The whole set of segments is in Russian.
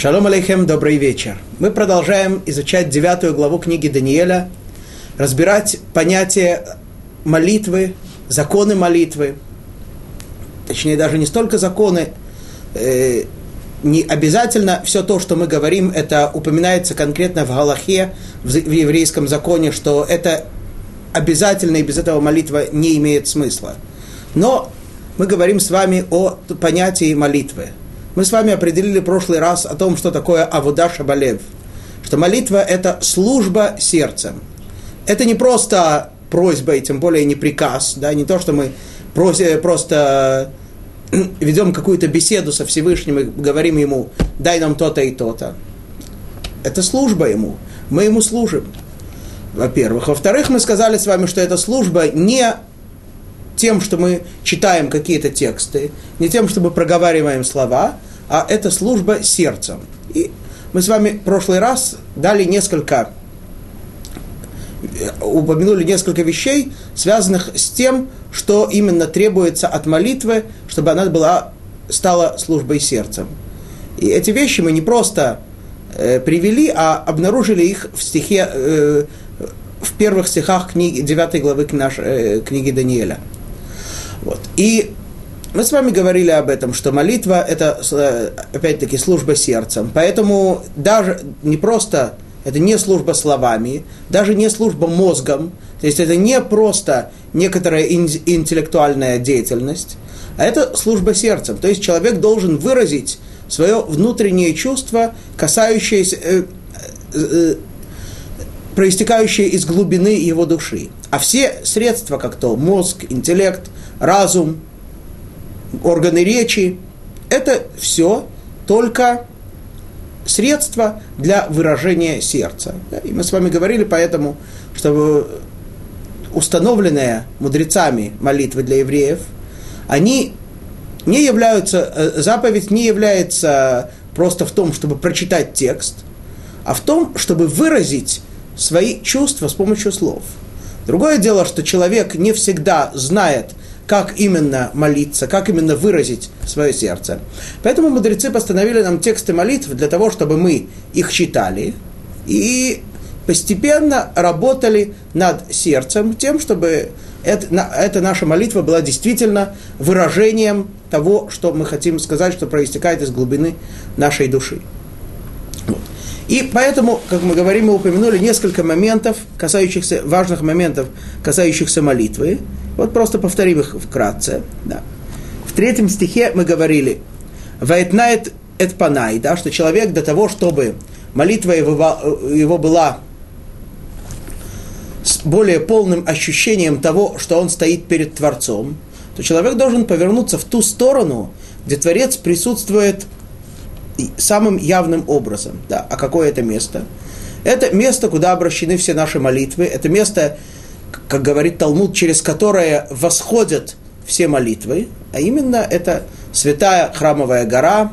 Шалом алейхем, добрый вечер. Мы продолжаем изучать девятую главу книги Даниэля, разбирать понятие молитвы, законы молитвы. Точнее, даже не столько законы, э, не обязательно все то, что мы говорим, это упоминается конкретно в Галахе, в, в еврейском законе, что это обязательно и без этого молитва не имеет смысла. Но мы говорим с вами о понятии молитвы. Мы с вами определили в прошлый раз о том, что такое Авуда Шабалев. Что молитва – это служба сердцем. Это не просто просьба, и тем более не приказ, да, не то, что мы просто ведем какую-то беседу со Всевышним и говорим ему, дай нам то-то и то-то. Это служба ему. Мы ему служим, во-первых. Во-вторых, мы сказали с вами, что эта служба не тем, что мы читаем какие-то тексты, не тем, что мы проговариваем слова, а это служба сердцем. И мы с вами в прошлый раз дали несколько, упомянули несколько вещей, связанных с тем, что именно требуется от молитвы, чтобы она была, стала службой сердцем. И эти вещи мы не просто э, привели, а обнаружили их в стихе, э, в первых стихах книги, 9 главы наш, э, книги Даниэля. Вот. И мы с вами говорили об этом, что молитва – это, э, опять-таки, служба сердцем. Поэтому даже не просто, это не служба словами, даже не служба мозгом, то есть это не просто некоторая интеллектуальная деятельность, а это служба сердцем. То есть человек должен выразить свое внутреннее чувство, касающееся, э, э, проистекающее из глубины его души. А все средства, как то мозг, интеллект, разум – органы речи, это все только средства для выражения сердца. И мы с вами говорили поэтому, что установленные мудрецами молитвы для евреев, они не являются, э, заповедь не является просто в том, чтобы прочитать текст, а в том, чтобы выразить свои чувства с помощью слов. Другое дело, что человек не всегда знает, как именно молиться, как именно выразить свое сердце. Поэтому мудрецы постановили нам тексты молитв для того, чтобы мы их читали и постепенно работали над сердцем, тем, чтобы это, эта наша молитва была действительно выражением того, что мы хотим сказать, что проистекает из глубины нашей души. И поэтому, как мы говорим, мы упомянули несколько моментов, касающихся, важных моментов, касающихся молитвы. Вот просто повторим их вкратце. Да. В третьем стихе мы говорили, «Вайтнает эт панай», да, что человек для того, чтобы молитва его, его была с более полным ощущением того, что он стоит перед Творцом, то человек должен повернуться в ту сторону, где Творец присутствует – самым явным образом. Да. А какое это место? Это место, куда обращены все наши молитвы. Это место, как говорит Талмуд, через которое восходят все молитвы. А именно это святая храмовая гора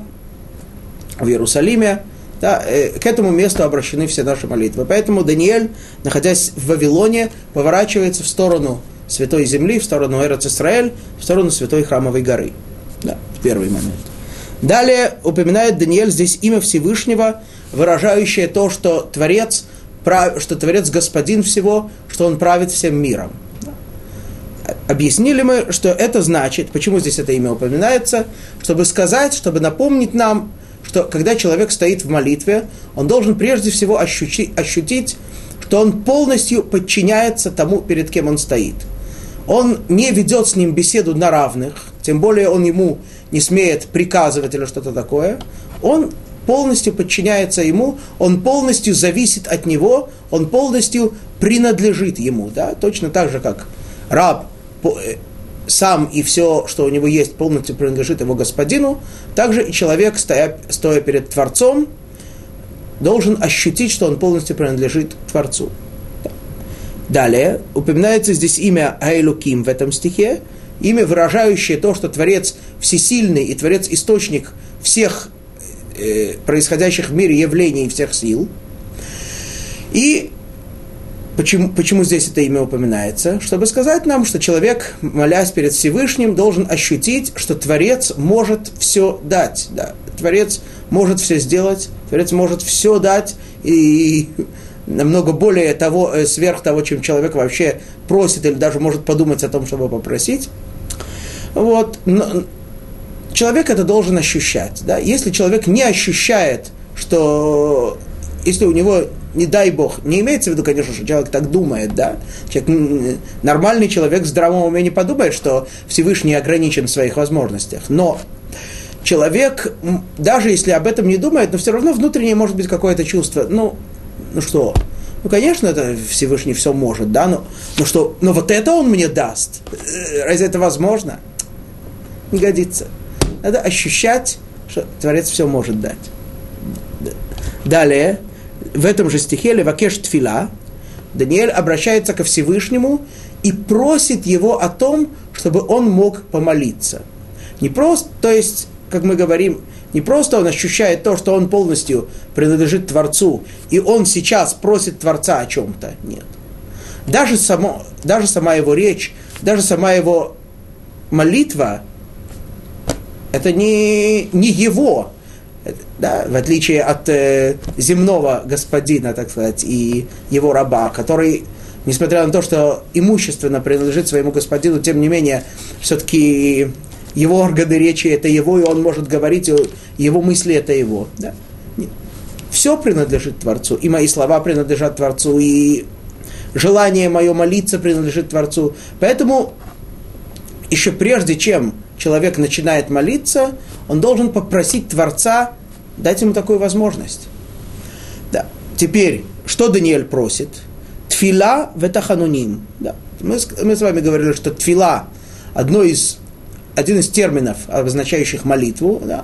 в Иерусалиме. Да, э, к этому месту обращены все наши молитвы. Поэтому Даниэль, находясь в Вавилоне, поворачивается в сторону Святой Земли, в сторону Эрец Исраэль, в сторону Святой Храмовой горы. Да, первый момент. Далее упоминает Даниэль здесь имя Всевышнего, выражающее то, что Творец, что Творец господин всего, что Он правит всем миром. Объяснили мы, что это значит, почему здесь это имя упоминается, чтобы сказать, чтобы напомнить нам, что когда человек стоит в молитве, он должен прежде всего ощутить, ощутить что он полностью подчиняется тому, перед кем он стоит. Он не ведет с ним беседу на равных, тем более он ему не смеет приказывать или что-то такое, он полностью подчиняется ему, он полностью зависит от него, он полностью принадлежит ему. Да? Точно так же, как раб э, сам и все, что у него есть, полностью принадлежит его господину, также и человек, стоя, стоя перед Творцом, должен ощутить, что он полностью принадлежит Творцу. Далее упоминается здесь имя Айлуким в этом стихе, имя, выражающее то, что Творец всесильный и Творец источник всех э, происходящих в мире явлений всех сил. И Почему, почему здесь это имя упоминается? Чтобы сказать нам, что человек, молясь перед Всевышним, должен ощутить, что Творец может все дать. Да. Творец может все сделать, Творец может все дать, и намного более того, э, сверх того, чем человек вообще просит или даже может подумать о том, чтобы попросить. Вот. Но человек это должен ощущать. Да? Если человек не ощущает, что если у него, не дай бог, не имеется в виду, конечно, что человек так думает, да, человек, нормальный человек в здравом уме не подумает, что Всевышний ограничен в своих возможностях, но человек, даже если об этом не думает, но все равно внутреннее может быть какое-то чувство, ну, ну что, ну, конечно, это Всевышний все может, да, но, но что, но вот это он мне даст. Э, разве это возможно? Не годится. Надо ощущать, что Творец все может дать. Далее, в этом же стихе Левакеш Тфила, Даниэль обращается ко Всевышнему и просит его о том, чтобы он мог помолиться. Не просто, то есть, как мы говорим, не просто он ощущает то, что он полностью принадлежит Творцу, и он сейчас просит Творца о чем-то. Нет. Даже, само, даже сама его речь, даже сама его молитва, это не, не его, да, в отличие от э, земного господина, так сказать, и его раба, который, несмотря на то, что имущественно принадлежит своему господину, тем не менее, все-таки его органы речи это его, и он может говорить, его мысли это его. Да? Все принадлежит Творцу, и мои слова принадлежат Творцу, и желание мое молиться принадлежит Творцу. Поэтому еще прежде чем человек начинает молиться, он должен попросить Творца дать ему такую возможность. Да. Теперь, что Даниэль просит? Тфила ветахануним. Да. Мы, мы с вами говорили, что тфила одно из один из терминов, обозначающих молитву, да,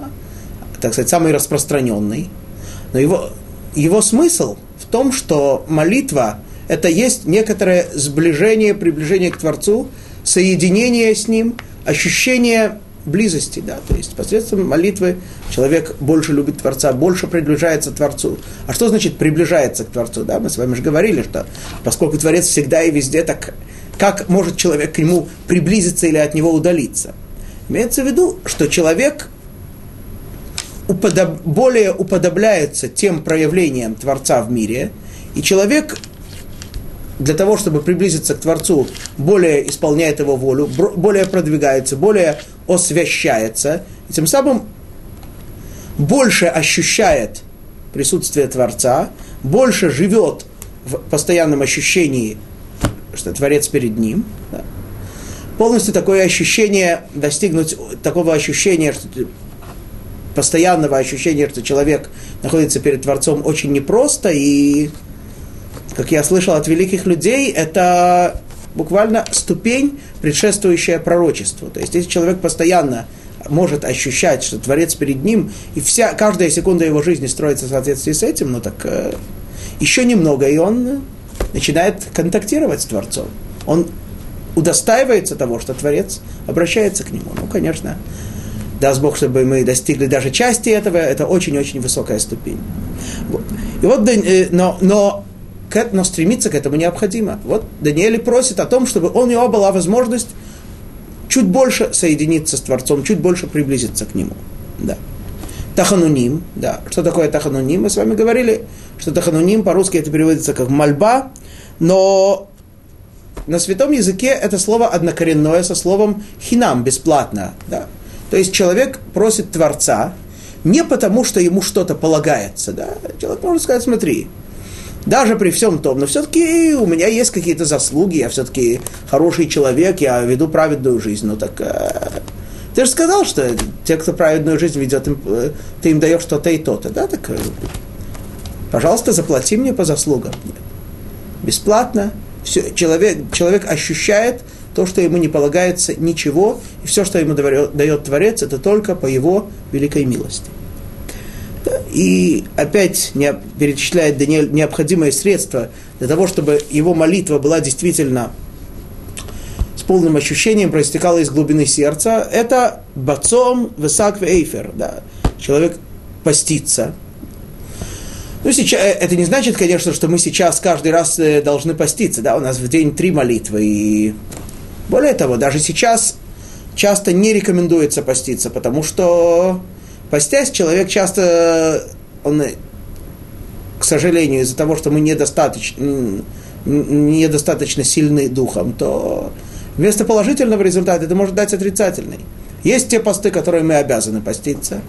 так сказать, самый распространенный. Но его, его смысл в том, что молитва – это есть некоторое сближение, приближение к Творцу, соединение с Ним, ощущение близости, да, то есть посредством молитвы человек больше любит Творца, больше приближается к Творцу. А что значит приближается к Творцу, да, мы с вами же говорили, что поскольку Творец всегда и везде, так как может человек к нему приблизиться или от него удалиться? Имеется в виду, что человек уподоб, более уподобляется тем проявлениям Творца в мире, и человек для того, чтобы приблизиться к Творцу, более исполняет его волю, более продвигается, более освящается, и тем самым больше ощущает присутствие Творца, больше живет в постоянном ощущении, что Творец перед ним. Да полностью такое ощущение, достигнуть такого ощущения, что постоянного ощущения, что человек находится перед Творцом очень непросто, и, как я слышал от великих людей, это буквально ступень, предшествующая пророчеству. То есть, если человек постоянно может ощущать, что Творец перед ним, и вся, каждая секунда его жизни строится в соответствии с этим, ну так э, еще немного, и он начинает контактировать с Творцом. Он удостаивается того, что Творец обращается к нему. Ну, конечно, даст Бог, чтобы мы достигли даже части этого, это очень-очень высокая ступень. Вот. И вот, э, но, но, но стремиться к этому необходимо. Вот Даниэль просит о том, чтобы у него была возможность чуть больше соединиться с Творцом, чуть больше приблизиться к нему. Да. Тахануним, да. Что такое тахануним? Мы с вами говорили, что тахануним по-русски это переводится как мольба, но на святом языке это слово однокоренное со словом хинам, бесплатно. Да? То есть человек просит Творца не потому, что ему что-то полагается. Да? Человек может сказать, смотри, даже при всем том, но все-таки у меня есть какие-то заслуги, я все-таки хороший человек, я веду праведную жизнь. Ну так э, ты же сказал, что те, кто праведную жизнь ведет, им, э, ты им даешь что-то и то-то. Да? Так, э, пожалуйста, заплати мне по заслугам. Бесплатно, все, человек, человек ощущает то, что ему не полагается ничего, и все, что ему дает Творец, это только по его великой милости. И опять не, перечисляет Даниэль необходимые средства для того, чтобы его молитва была действительно с полным ощущением, проистекала из глубины сердца. Это бацом весак эйфер. Да. Человек постится. Ну, сейчас, э, это не значит, конечно, что мы сейчас каждый раз э, должны поститься, да, у нас в день три молитвы, и более того, даже сейчас часто не рекомендуется поститься, потому что постясь, человек часто, он, к сожалению, из-за того, что мы недостаточно, недостаточно сильны духом, то вместо положительного результата это может дать отрицательный. Есть те посты, которые мы обязаны поститься,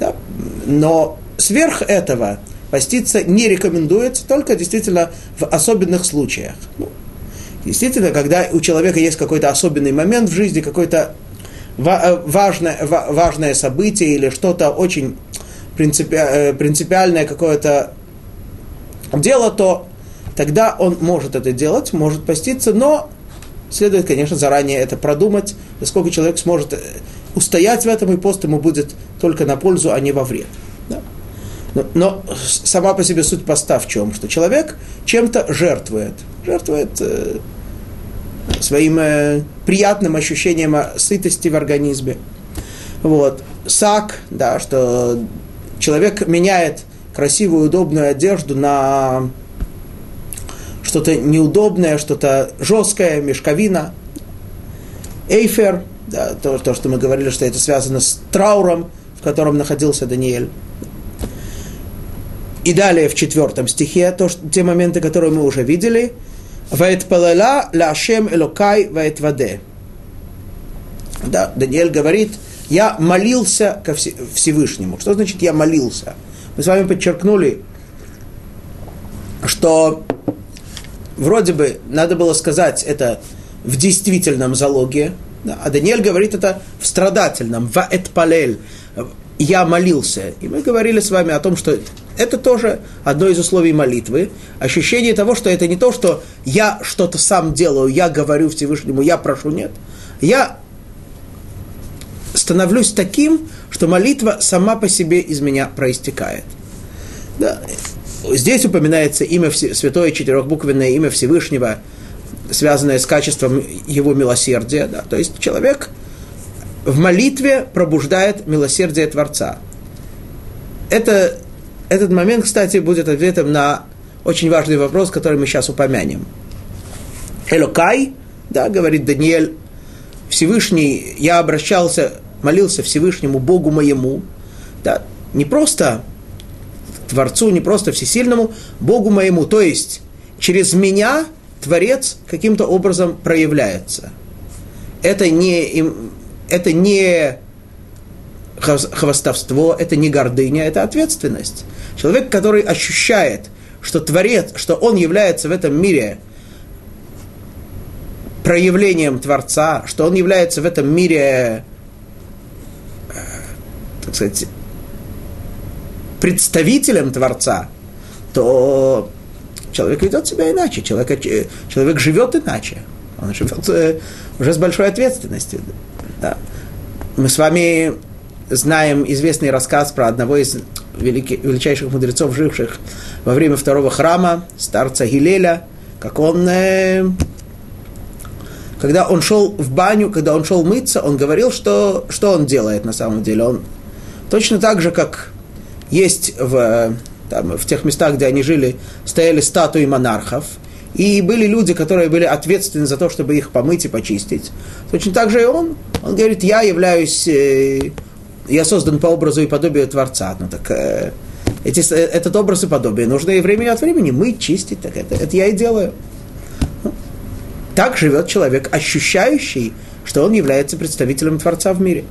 да, но сверх этого – поститься не рекомендуется, только действительно в особенных случаях. Ну, действительно, когда у человека есть какой-то особенный момент в жизни, какое-то э, важное, важное событие или что-то очень э, принципиальное какое-то дело, то тогда он может это делать, может поститься, но следует, конечно, заранее это продумать, насколько человек сможет э, устоять в этом, и пост ему будет только на пользу, а не во вред. Но, но сама по себе суть поста в чем? Что человек чем-то жертвует. Жертвует э, своим э, приятным ощущением сытости в организме. Вот. Сак, да, что человек меняет красивую, удобную одежду на что-то неудобное, что-то жесткое, мешковина. Эйфер, да, то, то, что мы говорили, что это связано с трауром, в котором находился Даниэль. И далее в четвертом стихе, то, что, те моменты, которые мы уже видели. Ваэт палала лашем элокай ваэт ваде. Да, Даниэль говорит, я молился ко Всевышнему. Что значит я молился? Мы с вами подчеркнули, что вроде бы надо было сказать это в действительном залоге, да, а Даниэль говорит это в страдательном, в этпалель, я молился. И мы говорили с вами о том, что это тоже одно из условий молитвы. Ощущение того, что это не то, что я что-то сам делаю, я говорю Всевышнему, я прошу, нет. Я становлюсь таким, что молитва сама по себе из меня проистекает. Да. Здесь упоминается имя святое четырехбуквенное имя Всевышнего, связанное с качеством его милосердия. Да. То есть человек в молитве пробуждает милосердие Творца. Это этот момент, кстати, будет ответом на очень важный вопрос, который мы сейчас упомянем. Элокай, да, говорит Даниэль, Всевышний, я обращался, молился Всевышнему Богу моему, да, не просто Творцу, не просто Всесильному, Богу моему, то есть через меня Творец каким-то образом проявляется. Это не, это не хвастовство, это не гордыня, это ответственность. Человек, который ощущает, что Творец, что он является в этом мире проявлением Творца, что он является в этом мире, э, так сказать, представителем Творца, то человек ведет себя иначе, человек, человек живет иначе. Он живет э, уже с большой ответственностью. Да. Мы с вами знаем известный рассказ про одного из великих, величайших мудрецов, живших во время второго храма, старца Гилеля, как он, э, когда он шел в баню, когда он шел мыться, он говорил, что, что он делает на самом деле. Он точно так же, как есть в, там, в тех местах, где они жили, стояли статуи монархов, и были люди, которые были ответственны за то, чтобы их помыть и почистить. Точно так же и он. Он говорит, я являюсь э, я создан по образу и подобию Творца. Ну так э, эти, э, этот образ и подобие нужно и времени от времени мыть, чистить. Так это, это я и делаю. Ну, так живет человек, ощущающий, что он является представителем Творца в мире.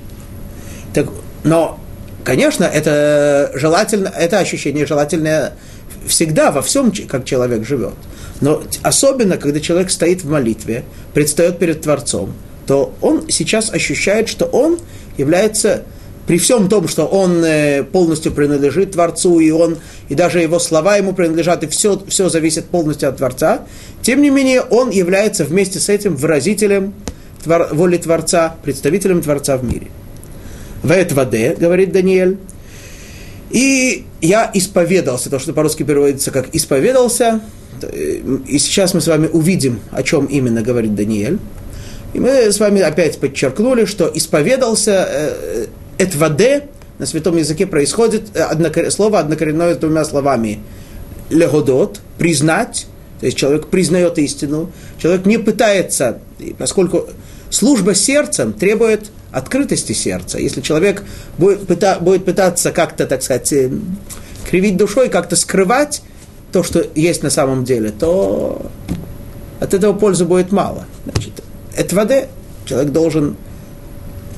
Так, но, конечно, это желательно, это ощущение желательное всегда во всем, как человек живет. Но особенно, когда человек стоит в молитве, предстает перед Творцом, то он сейчас ощущает, что он является при всем том, что он э, полностью принадлежит Творцу, и он, и даже его слова ему принадлежат, и все, все зависит полностью от Творца, тем не менее он является вместе с этим выразителем твор, воли Творца, представителем Творца в мире. Вэт ваде, говорит Даниэль, и я исповедался, то, что по-русски переводится как исповедался, и сейчас мы с вами увидим, о чем именно говорит Даниэль. И мы с вами опять подчеркнули, что исповедался э, Этваде на святом языке происходит э, однокор... слово однокоренное с двумя словами. легодот, признать, то есть человек признает истину, человек не пытается, поскольку служба сердцем требует открытости сердца. Если человек будет, пыта, будет пытаться как-то, так сказать, э, кривить душой, как-то скрывать то, что есть на самом деле, то от этого пользы будет мало. Значит, это вода. Человек должен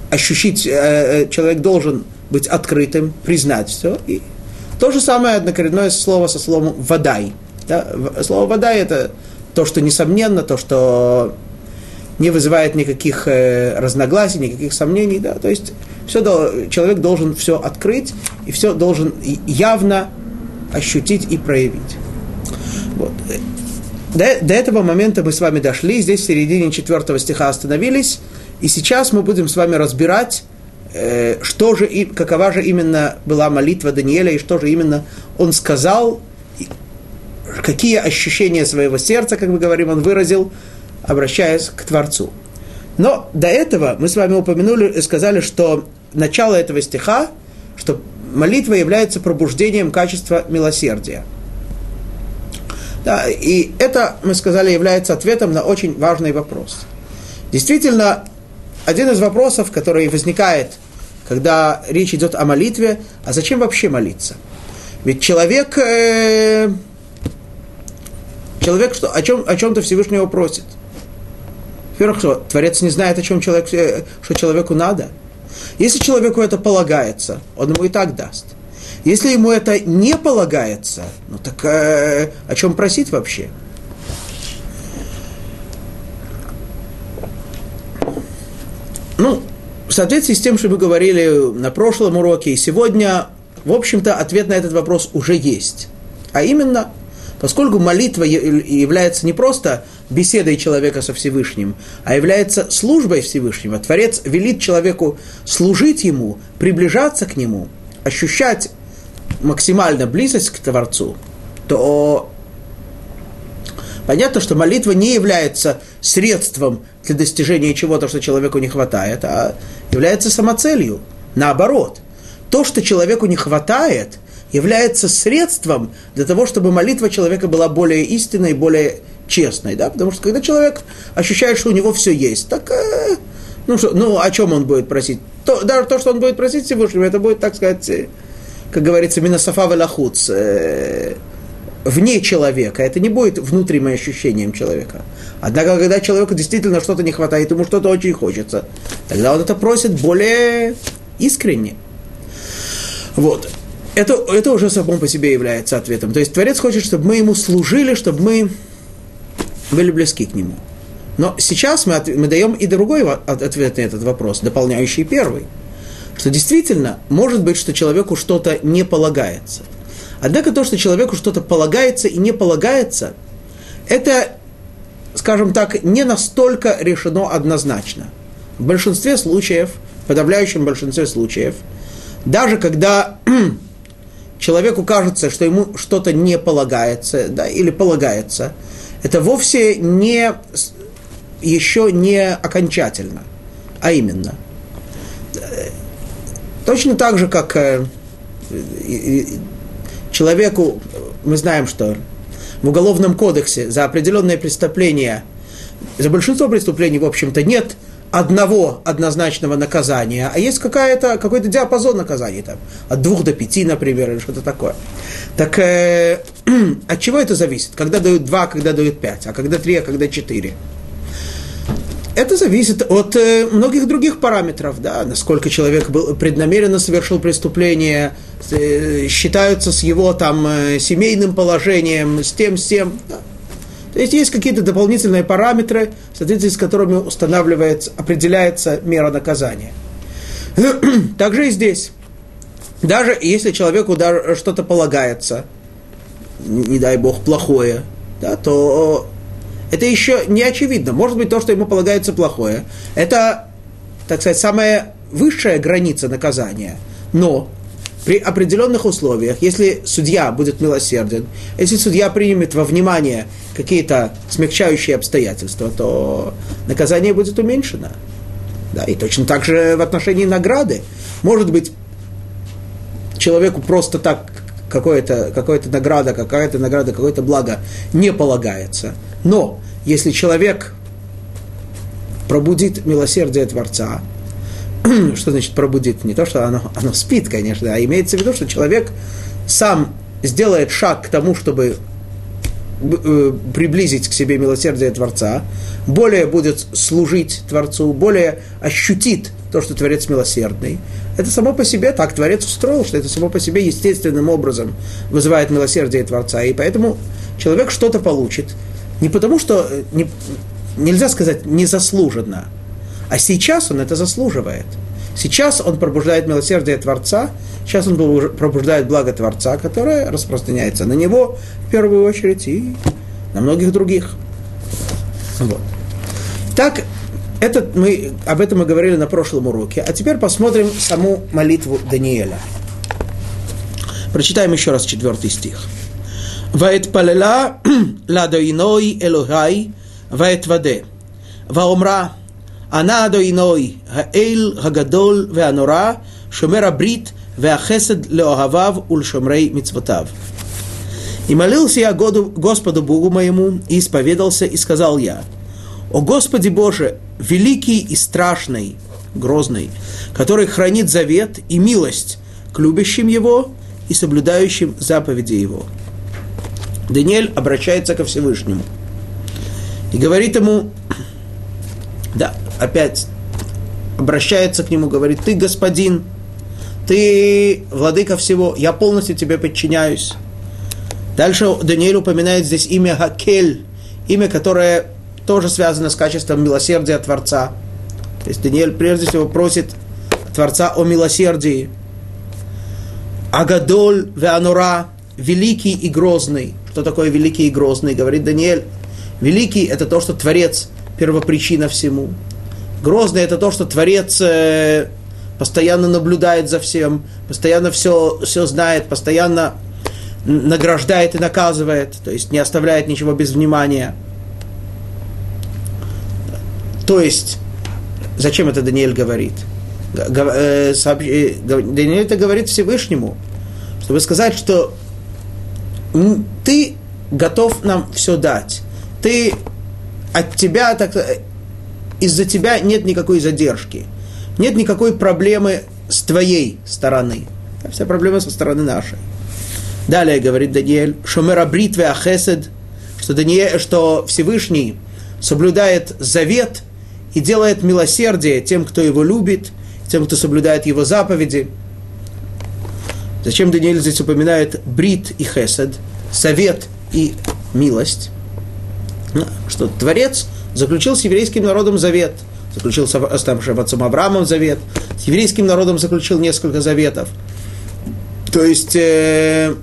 ощутить, э, э, человек должен быть открытым, признать все. И то же самое однокоренное слово со словом «водай». Да? Слово «водай» – это то, что несомненно, то, что не вызывает никаких э, разногласий, никаких сомнений. Да? То есть все, человек должен все открыть и все должен явно ощутить и проявить. Вот. До, до этого момента мы с вами дошли, здесь в середине четвертого стиха остановились, и сейчас мы будем с вами разбирать, э, что же и какова же именно была молитва Даниэля, и что же именно он сказал, какие ощущения своего сердца, как мы говорим, он выразил, обращаясь к Творцу. Но до этого мы с вами упомянули сказали, что начало этого стиха, что молитва является пробуждением качества милосердия. Да, и это, мы сказали, является ответом на очень важный вопрос. Действительно, один из вопросов, который возникает, когда речь идет о молитве, а зачем вообще молиться? Ведь человек, э, человек что, о, чем, о чем-то Всевышнего просит. Во-первых, что Творец не знает, о чем человек, э, что человеку надо – если человеку это полагается, он ему и так даст. Если ему это не полагается, ну так э, о чем просить вообще? Ну, в соответствии с тем, что мы говорили на прошлом уроке и сегодня, в общем-то, ответ на этот вопрос уже есть. А именно, Поскольку молитва является не просто беседой человека со Всевышним, а является службой Всевышнего, Творец велит человеку служить ему, приближаться к нему, ощущать максимально близость к Творцу, то понятно, что молитва не является средством для достижения чего-то, что человеку не хватает, а является самоцелью. Наоборот, то, что человеку не хватает – является средством для того, чтобы молитва человека была более истинной, более честной. Да? Потому что когда человек ощущает, что у него все есть, так э, ну, что, ну о чем он будет просить? То, даже то, что он будет просить Всевышнего, это будет, так сказать, э, как говорится, минасафа велахуц, э, вне человека. Это не будет внутренним ощущением человека. Однако, когда человеку действительно что-то не хватает, ему что-то очень хочется, тогда он это просит более искренне. Вот это, это уже само по себе является ответом. То есть Творец хочет, чтобы мы ему служили, чтобы мы были близки к нему. Но сейчас мы, от, мы даем и другой ответ на этот вопрос, дополняющий первый. Что действительно, может быть, что человеку что-то не полагается. Однако то, что человеку что-то полагается и не полагается, это, скажем так, не настолько решено однозначно. В большинстве случаев, в подавляющем большинстве случаев, даже когда человеку кажется, что ему что-то не полагается, да, или полагается, это вовсе не, еще не окончательно, а именно. Точно так же, как э, человеку, мы знаем, что в Уголовном кодексе за определенные преступления, за большинство преступлений, в общем-то, нет – одного однозначного наказания, а есть какая-то, какой-то диапазон наказаний, там, от двух до пяти, например, или что-то такое. Так э, от чего это зависит? Когда дают два, когда дают пять, а когда три, а когда четыре? Это зависит от э, многих других параметров, да, насколько человек был, преднамеренно совершил преступление, считаются с его там э, семейным положением, с тем, с тем. То есть есть какие-то дополнительные параметры, в соответствии с которыми устанавливается, определяется мера наказания. Также и здесь. Даже если человеку что-то полагается, не дай бог, плохое, да, то это еще не очевидно. Может быть, то, что ему полагается плохое, это, так сказать, самая высшая граница наказания. Но при определенных условиях, если судья будет милосерден, если судья примет во внимание какие-то смягчающие обстоятельства, то наказание будет уменьшено. Да, и точно так же в отношении награды. Может быть, человеку просто так какая-то какая награда, какая-то награда, какое-то благо не полагается. Но если человек пробудит милосердие Творца, что значит пробудит? Не то, что оно, оно спит, конечно, а имеется в виду, что человек сам сделает шаг к тому, чтобы э, приблизить к себе милосердие Творца, более будет служить Творцу, более ощутит то, что Творец милосердный. Это само по себе так Творец устроил, что это само по себе естественным образом вызывает милосердие Творца. И поэтому человек что-то получит. Не потому, что э, не, нельзя сказать незаслуженно, а сейчас он это заслуживает. Сейчас он пробуждает милосердие Творца, сейчас он пробуждает благо Творца, которое распространяется на него в первую очередь и на многих других. Вот. Так, этот мы, об этом мы говорили на прошлом уроке. А теперь посмотрим саму молитву Даниэля. Прочитаем еще раз четвертый стих. Ваэт палела ладоиной элохай ваэт ваде. Ваомра ענה אדוני, האל הגדול והנורא, שומר הברית והחסד לאוהביו ולשומרי מצוותיו. И молился я Господу Богу моему, и исповедался, и сказал я, «О Господи Боже, великий и страшный, грозный, который хранит завет и милость к любящим его и соблюдающим заповеди его». Даниэль обращается ко Всевышнему и говорит ему, да, опять обращается к нему, говорит, ты господин, ты владыка всего, я полностью тебе подчиняюсь. Дальше Даниэль упоминает здесь имя Хакель, имя, которое тоже связано с качеством милосердия Творца. То есть Даниэль прежде всего просит Творца о милосердии. Агадоль Веанура, великий и грозный. Что такое великий и грозный? Говорит Даниэль. Великий – это то, что Творец – первопричина всему. Грозный – это то, что Творец э, постоянно наблюдает за всем, постоянно все, все знает, постоянно награждает и наказывает, то есть не оставляет ничего без внимания. То есть, зачем это Даниэль говорит? Э, э, Даниэль это говорит Всевышнему, чтобы сказать, что ты готов нам все дать. Ты от тебя так из-за тебя нет никакой задержки, нет никакой проблемы с твоей стороны. Вся проблема со стороны нашей. Далее говорит Даниэль, Шомера бритве ахесед, что, Даниэль, что Всевышний соблюдает завет и делает милосердие тем, кто его любит, тем, кто соблюдает его заповеди. Зачем Даниэль здесь упоминает брит и хесед, совет и милость? Ну, что Творец – заключил с еврейским народом завет. Заключил с, там, отцом Авраамом завет. С еврейским народом заключил несколько заветов. То есть э,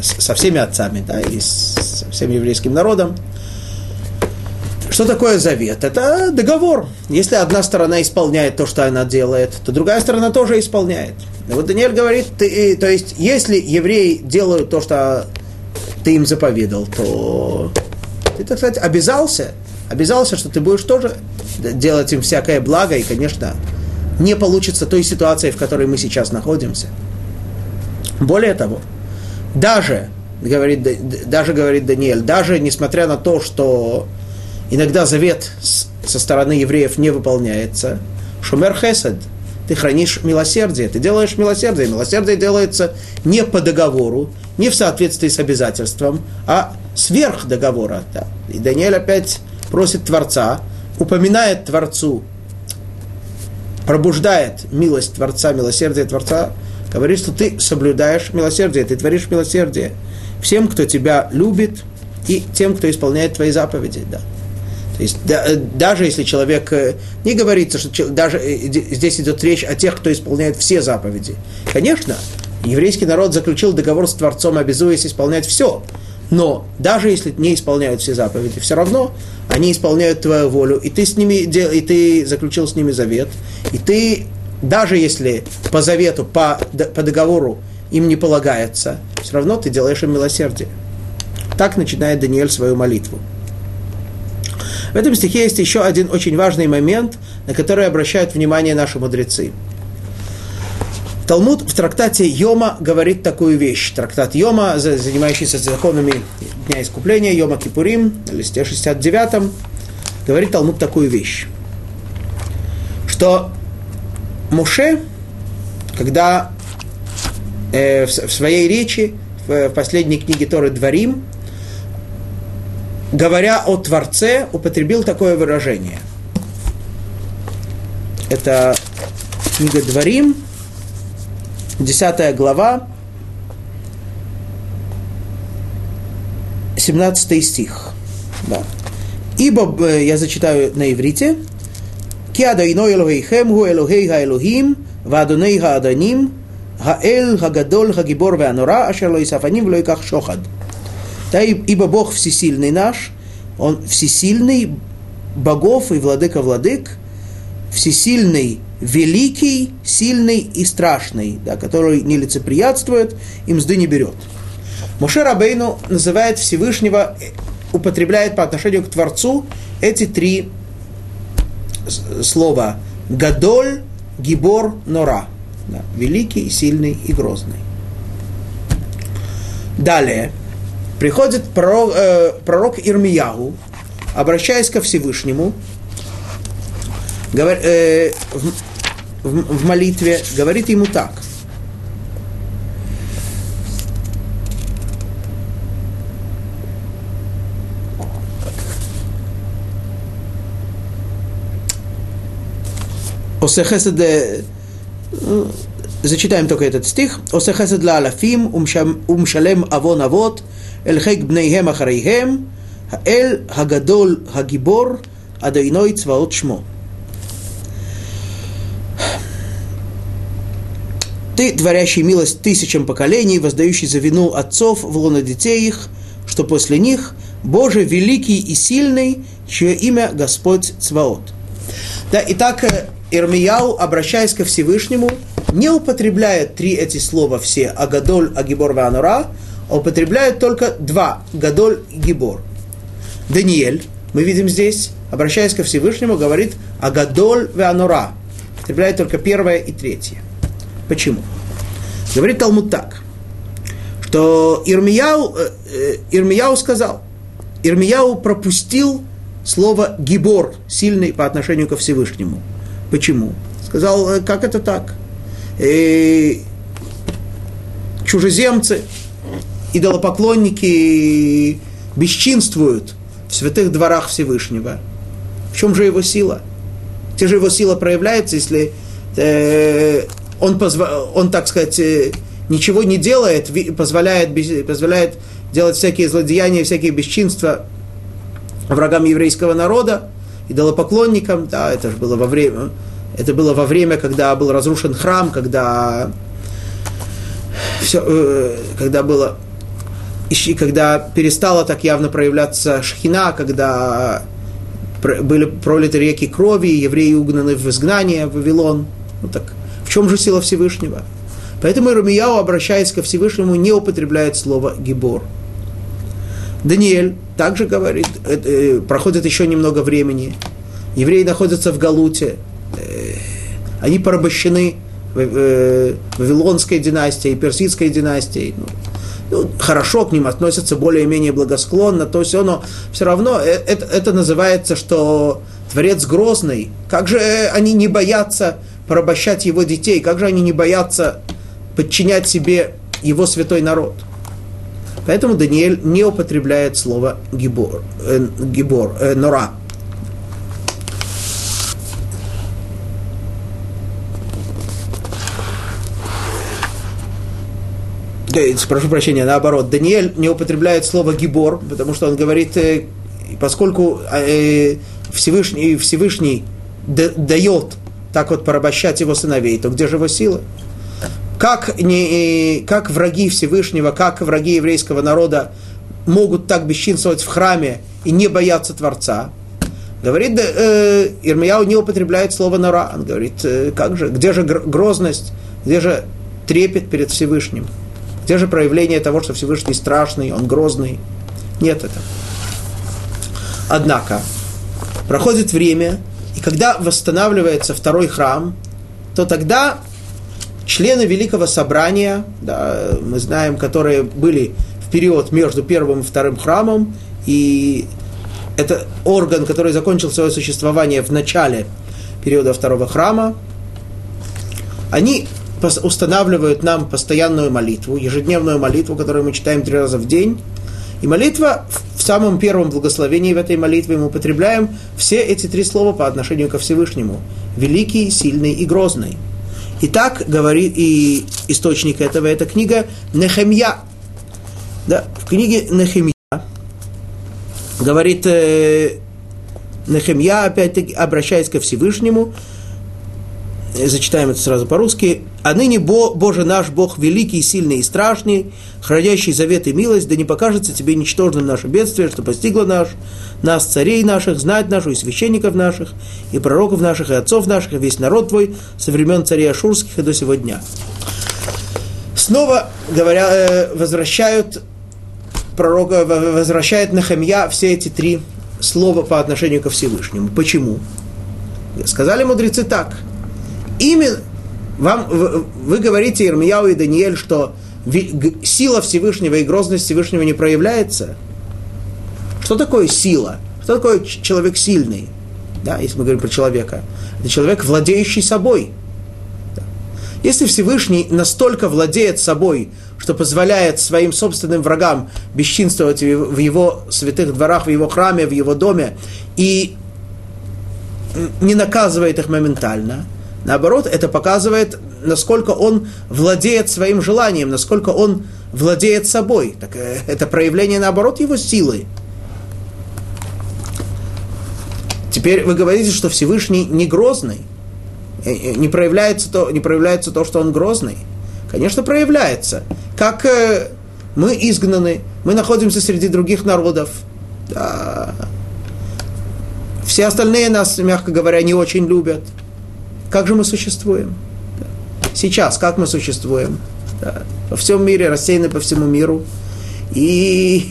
со всеми отцами, да, и со всем еврейским народом. Что такое завет? Это договор. Если одна сторона исполняет то, что она делает, то другая сторона тоже исполняет. И вот Даниэль говорит, ты, то есть, если евреи делают то, что ты им заповедал, то ты, так сказать, обязался обязался, что ты будешь тоже делать им всякое благо, и, конечно, не получится той ситуации, в которой мы сейчас находимся. Более того, даже, говорит, даже говорит Даниэль, даже несмотря на то, что иногда завет со стороны евреев не выполняется, шумер хесед, ты хранишь милосердие, ты делаешь милосердие. Милосердие делается не по договору, не в соответствии с обязательством, а сверх договора. Да. И Даниэль опять просит Творца, упоминает Творцу, пробуждает милость Творца, милосердие Творца, говорит, что ты соблюдаешь милосердие, ты творишь милосердие всем, кто тебя любит, и тем, кто исполняет твои заповеди. Да. То есть да, э, даже если человек, э, не говорится, что даже э, здесь идет речь о тех, кто исполняет все заповеди. Конечно, еврейский народ заключил договор с Творцом, обязуясь исполнять все. Но даже если не исполняют все заповеди, все равно они исполняют твою волю, и ты с ними и ты заключил с ними завет, и ты даже если по завету, по, по договору им не полагается, все равно ты делаешь им милосердие. Так начинает Даниэль свою молитву. В этом стихе есть еще один очень важный момент, на который обращают внимание наши мудрецы. Талмуд в трактате Йома говорит такую вещь. Трактат Йома, занимающийся законами Дня Искупления, Йома Кипурим, на листе 69, говорит Талмуд такую вещь, что Муше, когда э, в, в своей речи, в, в последней книге Торы Дворим, говоря о Творце, употребил такое выражение. Это книга Дворим, 10 глава, 17 стих. Да. Ибо, э, я зачитаю на иврите, «Ки ино Элохейхем гу Элохей хаэлохим, вадоней хааданим, хаэль хагадол хагибор веанора, ашер ло исафаним вло иках шохад». Да, ибо Бог всесильный наш, Он всесильный, богов и владыка владык, всесильный великий, сильный и страшный, да, который не лицеприятствует и мзды не берет. Моше Рабейну называет Всевышнего, употребляет по отношению к Творцу эти три слова. Гадоль, Гибор, Нора. Да, великий, сильный и грозный. Далее приходит пророк, э, пророк Ирмияу, обращаясь ко Всевышнему, говор, э, в, в, в молитве, говорит ему так. Осехесед, э, зачитаем только этот стих. Осехесед ла алафим, умшалем авон авот, אל חיק בניהם אחריהם, האל הגדול הגיבור, אדוני צבאות שמו. Ты, творящий милость тысячам поколений, воздающий за вину отцов в лоно детей их, что после них Боже великий и сильный, чье имя Господь Цваот. Да, итак, э, Ирмияу, обращаясь ко Всевышнему, не употребляет три эти слова все Агадоль, Агибор, Ванура, а употребляет только два Гадоль и Гибор. Даниэль, мы видим здесь, обращаясь ко Всевышнему, говорит Агадоль, Ванура. Употребляет только первое и третье. Почему? Говорит Талмуд так, что Ирмияу, э, э, Ирмияу сказал, Ирмияу пропустил слово «гибор», сильный по отношению ко Всевышнему. Почему? Сказал, э, как это так? И чужеземцы, идолопоклонники бесчинствуют в святых дворах Всевышнего. В чем же его сила? Где же его сила проявляется, если он, позва, он, так сказать, э, ничего не делает, позволяет, позволяет делать всякие злодеяния, всякие бесчинства врагам еврейского народа, идолопоклонникам, да, это же было во время, это было во время, когда был разрушен храм, когда все, э, когда было, и когда перестала так явно проявляться шхина, когда были пролиты реки крови, евреи угнаны в изгнание в Вавилон. Ну так в чем же сила Всевышнего? Поэтому Иеремияу, обращаясь ко Всевышнему, не употребляет слово «гибор». Даниэль также говорит, э, проходит еще немного времени, евреи находятся в Галуте, э, они порабощены э, Вавилонской династией, Персидской династией. Ну, ну, хорошо к ним относятся более-менее благосклонно, то есть но все равно это, это называется, что Творец грозный. Как же они не боятся порабощать его детей? Как же они не боятся подчинять себе его святой народ? Поэтому Даниэль не употребляет слово гибор, э, гибор э, нора. прошу прощения, наоборот, Даниэль не употребляет слово гибор, потому что он говорит, э, поскольку э, Всевышний, Всевышний дает так вот порабощать его сыновей, то где же его сила? Как, не, как враги Всевышнего, как враги еврейского народа могут так бесчинствовать в храме и не бояться Творца? Говорит, э, Ирмияу не употребляет слово «нора». Он говорит, э, как же, где же грозность, где же трепет перед Всевышним? Где же проявление того, что Всевышний страшный, он грозный? Нет этого. Однако, проходит время, и когда восстанавливается второй храм, то тогда члены Великого Собрания, да, мы знаем, которые были в период между первым и вторым храмом, и это орган, который закончил свое существование в начале периода второго храма, они устанавливают нам постоянную молитву, ежедневную молитву, которую мы читаем три раза в день. И молитва, в самом первом благословении в этой молитве мы употребляем все эти три слова по отношению ко Всевышнему. Великий, сильный и грозный. И так говорит и источник этого, это книга Нехемья. Да, в книге Нехемья говорит э, Нехемья, опять-таки, обращаясь ко Всевышнему, зачитаем это сразу по-русски. «А ныне, Бо, Боже наш, Бог великий, сильный и страшный, хранящий завет и милость, да не покажется тебе ничтожным наше бедствие, что постигло наш, нас, царей наших, знать нашу, и священников наших, и пророков наших, и отцов наших, и весь народ твой со времен царей Ашурских и до сего дня». Снова говоря, э, возвращают пророка, возвращает Нахамья все эти три слова по отношению ко Всевышнему. Почему? Сказали мудрецы так – именно вам, вы, говорите, Ирмияу и Даниэль, что сила Всевышнего и грозность Всевышнего не проявляется. Что такое сила? Что такое человек сильный? Да, если мы говорим про человека. Это человек, владеющий собой. Если Всевышний настолько владеет собой, что позволяет своим собственным врагам бесчинствовать в его святых дворах, в его храме, в его доме, и не наказывает их моментально – Наоборот, это показывает, насколько он владеет своим желанием, насколько он владеет собой. Так э, это проявление, наоборот, его силы. Теперь вы говорите, что Всевышний не грозный. Э, э, не проявляется то, не проявляется то что он грозный. Конечно, проявляется. Как мы изгнаны, мы находимся среди других народов. Все остальные нас, мягко говоря, не очень любят. Как же мы существуем? Сейчас, как мы существуем? Да. Во всем мире, рассеяны по всему миру. И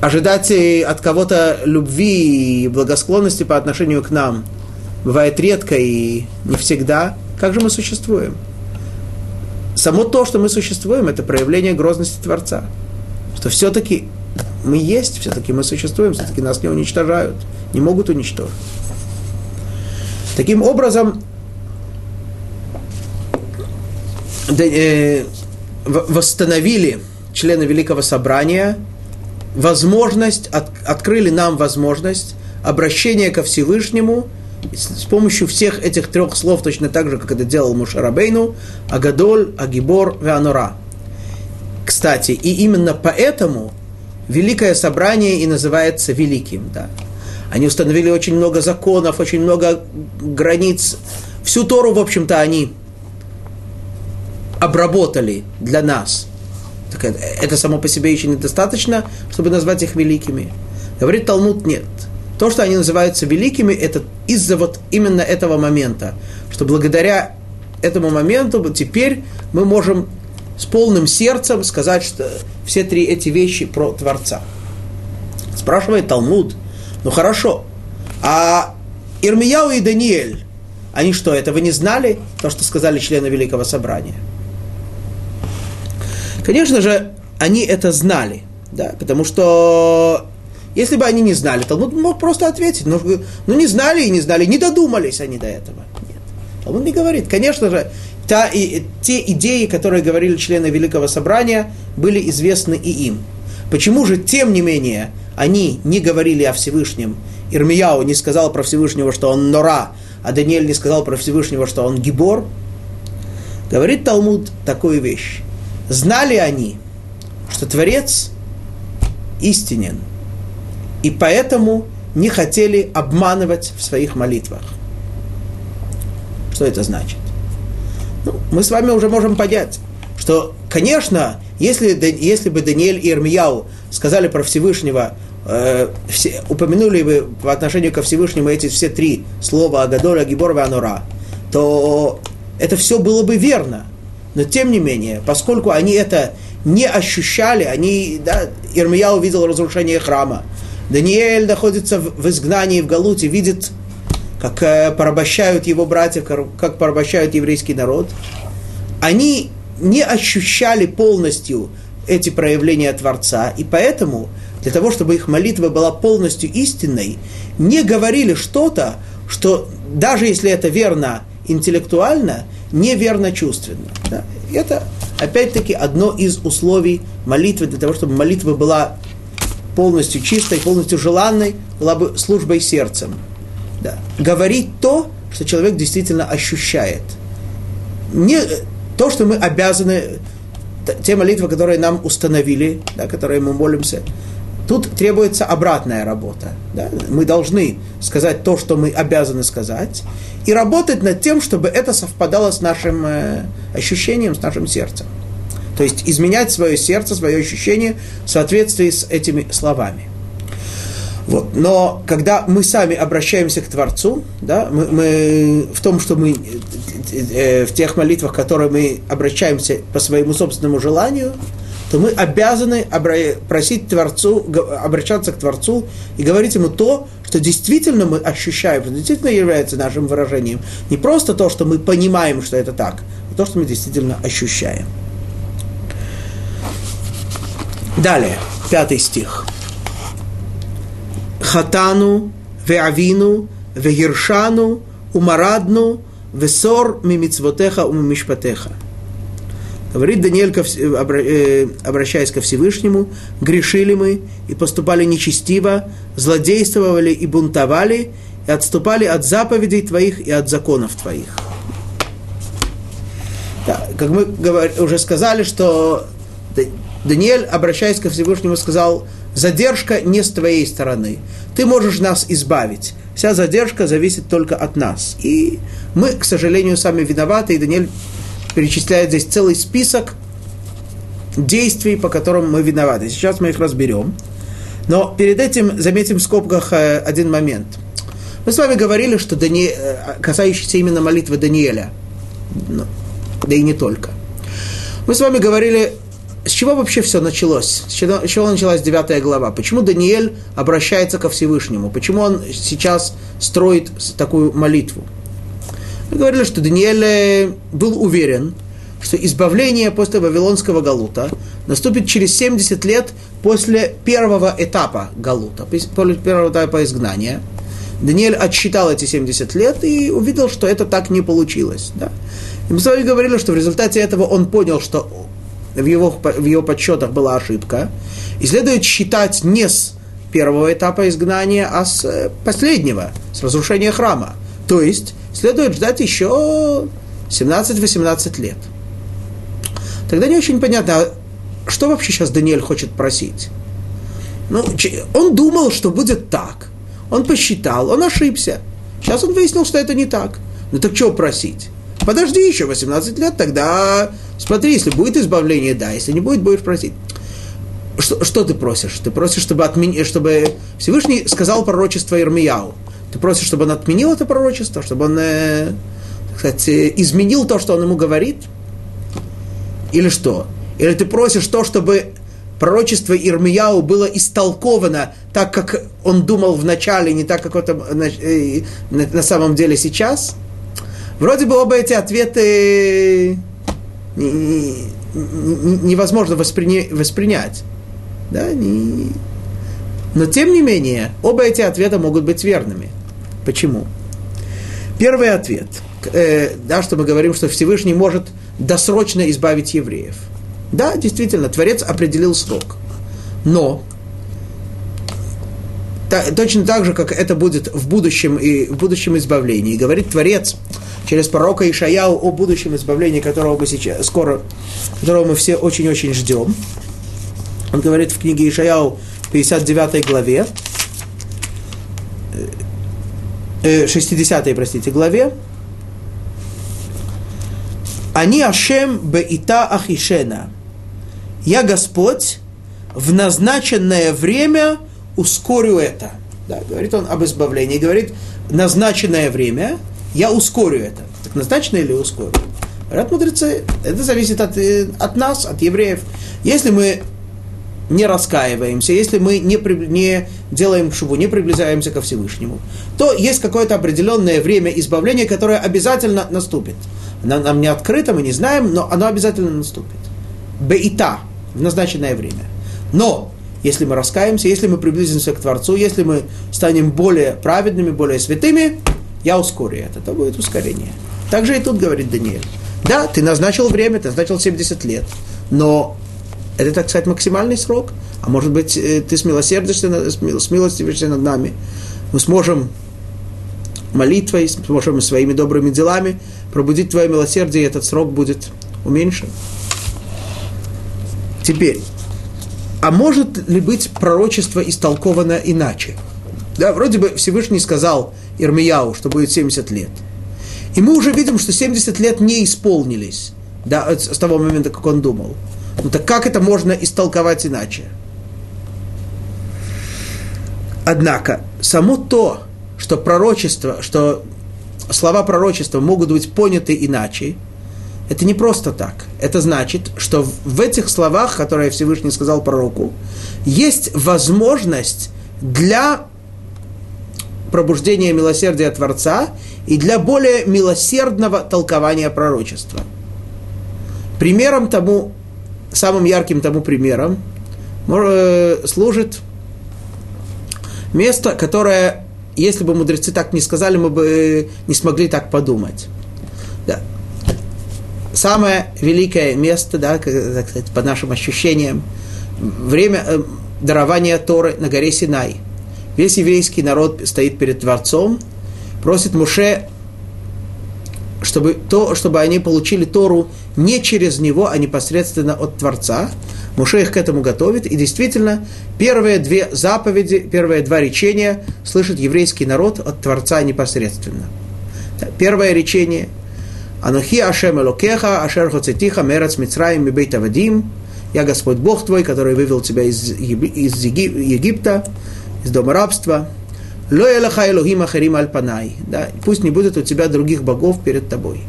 ожидать от кого-то любви и благосклонности по отношению к нам бывает редко и не всегда. Как же мы существуем? Само то, что мы существуем, это проявление грозности Творца. Что все-таки мы есть, все-таки мы существуем, все-таки нас не уничтожают, не могут уничтожить. Таким образом, э, восстановили члены Великого Собрания возможность, от, открыли нам возможность обращения ко Всевышнему с помощью всех этих трех слов, точно так же, как это делал Мушарабейну, Агадоль, Агибор, Веанора. Кстати, и именно поэтому Великое Собрание и называется Великим. Да. Они установили очень много законов, очень много границ. Всю Тору, в общем-то, они обработали для нас. Так это, это само по себе еще недостаточно, чтобы назвать их великими. Говорит Талмуд, нет. То, что они называются великими, это из-за вот именно этого момента. Что благодаря этому моменту теперь мы можем с полным сердцем сказать, что все три эти вещи про Творца. Спрашивает Талмуд, ну хорошо. А Ирмияу и Даниэль, они что, этого не знали? То, что сказали члены Великого Собрания. Конечно же, они это знали. Да, потому что если бы они не знали, Талмуд мог просто ответить. Ну, ну не знали и не знали, не додумались они до этого. Нет. Талмуд не говорит. Конечно же, та, и, те идеи, которые говорили члены Великого Собрания, были известны и им. Почему же, тем не менее, они не говорили о Всевышнем, Ирмияу не сказал про Всевышнего, что он Нора, а Даниэль не сказал про Всевышнего, что он Гибор, говорит Талмуд такую вещь. Знали они, что Творец истинен, и поэтому не хотели обманывать в своих молитвах. Что это значит? Ну, мы с вами уже можем понять, что, конечно, если, если бы Даниэль и Ирмияу сказали про Всевышнего, э, все, упомянули бы по отношению ко Всевышнему эти все три слова Агадоль, Агибор и Анура, то это все было бы верно. Но тем не менее, поскольку они это не ощущали, они, да, Ирмия увидел разрушение храма, Даниэль находится в, в изгнании в Галуте, видит как э, порабощают его братья, как порабощают еврейский народ, они не ощущали полностью эти проявления Творца, и поэтому для того, чтобы их молитва была полностью истинной, не говорили что-то, что даже если это верно интеллектуально, неверно чувственно. Да? Это, опять-таки, одно из условий молитвы, для того, чтобы молитва была полностью чистой, полностью желанной, была бы службой сердцем. Да. Говорить то, что человек действительно ощущает. Не то, что мы обязаны, те молитвы, которые нам установили, да, которые мы молимся, тут требуется обратная работа. Да? Мы должны сказать то, что мы обязаны сказать, и работать над тем, чтобы это совпадало с нашим э, ощущением, с нашим сердцем. То есть изменять свое сердце, свое ощущение в соответствии с этими словами. Вот. Но когда мы сами обращаемся к Творцу, да, мы, мы в том, что мы в тех молитвах, которые мы обращаемся по своему собственному желанию, то мы обязаны просить Творцу, обращаться к Творцу и говорить ему то, что действительно мы ощущаем, что действительно является нашим выражением. Не просто то, что мы понимаем, что это так, а то, что мы действительно ощущаем. Далее, пятый стих. Хатану, веавину, вегиршану, умарадну, весор мимицвотеха умимишпатеха. Говорит Даниэль, э, обращаясь ко Всевышнему, грешили мы и поступали нечестиво, злодействовали и бунтовали, и отступали от заповедей Твоих и от законов Твоих. Да, как мы уже сказали, что Даниэль, обращаясь ко Всевышнему, сказал, задержка не с твоей стороны. Ты можешь нас избавить. Вся задержка зависит только от нас. И мы, к сожалению, сами виноваты. И Даниэль перечисляет здесь целый список действий, по которым мы виноваты. Сейчас мы их разберем. Но перед этим заметим в скобках э, один момент. Мы с вами говорили, что Дани... Э, касающийся именно молитвы Даниэля, да и не только. Мы с вами говорили с чего вообще все началось? С чего, с чего началась девятая глава? Почему Даниэль обращается ко Всевышнему? Почему он сейчас строит такую молитву? Мы говорили, что Даниэль э, был уверен, что избавление после Вавилонского Галута наступит через 70 лет после первого этапа Галута, после первого этапа изгнания. Даниэль отсчитал эти 70 лет и увидел, что это так не получилось. Да? И мы с вами говорили, что в результате этого он понял, что в его, в его подсчетах была ошибка, и следует считать не с первого этапа изгнания, а с э, последнего, с разрушения храма. То есть следует ждать еще 17-18 лет. Тогда не очень понятно, а что вообще сейчас Даниэль хочет просить? Ну, он думал, что будет так. Он посчитал, он ошибся. Сейчас он выяснил, что это не так. Ну так чего просить? Подожди еще 18 лет, тогда смотри, если будет избавление, да, если не будет, будешь просить. Что, что ты просишь? Ты просишь, чтобы, отмени, чтобы Всевышний сказал пророчество Ирмияу. Ты просишь, чтобы он отменил это пророчество, чтобы он, э, так сказать, э, изменил то, что он ему говорит? Или что? Или ты просишь то, чтобы пророчество Ирмияу было истолковано так, как он думал в начале, не так, как это э, на самом деле сейчас? Вроде бы оба эти ответы невозможно восприня- воспринять. Да? Не... Но тем не менее, оба эти ответа могут быть верными. Почему? Первый ответ, э, да, что мы говорим, что Всевышний может досрочно избавить евреев. Да, действительно, Творец определил срок. Но точно так же, как это будет в будущем и в будущем избавлении, говорит Творец, через пророка Ишаяу о будущем избавлении, которого мы сейчас, скоро, которого мы все очень-очень ждем. Он говорит в книге Ишаяу, 59 главе, 60 э, простите, главе, «Они Ашем беита ахишена». «Я Господь, в назначенное время ускорю это». Да, говорит он об избавлении. Говорит, назначенное время – я ускорю это. Так назначено или ускорю? Говорят мудрецы, это зависит от, э, от нас, от евреев. Если мы не раскаиваемся, если мы не, при, не делаем шубу, не приближаемся ко Всевышнему, то есть какое-то определенное время избавления, которое обязательно наступит. Оно нам не открыто, мы не знаем, но оно обязательно наступит. Беита, в назначенное время. Но если мы раскаемся, если мы приблизимся к Творцу, если мы станем более праведными, более святыми, я ускорю это, то будет ускорение. Также и тут говорит Даниэль. Да, ты назначил время, ты назначил 70 лет, но это, так сказать, максимальный срок. А может быть, э, ты смилосердишься, смилостивишься над нами. Мы сможем молитвой, сможем своими добрыми делами пробудить твое милосердие, и этот срок будет уменьшен. Теперь, а может ли быть пророчество истолковано иначе? Да, вроде бы Всевышний сказал Ирмияу, что будет 70 лет. И мы уже видим, что 70 лет не исполнились да, с того момента, как он думал. Ну так как это можно истолковать иначе? Однако, само то, что пророчество, что слова пророчества могут быть поняты иначе, это не просто так. Это значит, что в этих словах, которые Всевышний сказал пророку, есть возможность для пробуждения милосердия Творца и для более милосердного толкования пророчества. Примером тому самым ярким тому примером э, служит место, которое, если бы мудрецы так не сказали, мы бы не смогли так подумать. Самое великое место, да, так сказать, по нашим ощущениям, время э, дарования Торы на горе Синай. Весь еврейский народ стоит перед Творцом, просит Муше чтобы, то, чтобы они получили Тору не через него, а непосредственно от Творца. Муше их к этому готовит. И действительно, первые две заповеди, первые два речения слышит еврейский народ от Творца непосредственно. Первое речение Анухи Ашем Элокеха, Ашер Хоцетиха, Мерац Мицраим Мибейт Авадим. Я Господь Бог твой, который вывел тебя из, из Египта, из дома рабства. Ло элаха элохим ахарим аль панай. Да, пусть не будет у тебя других богов перед тобой.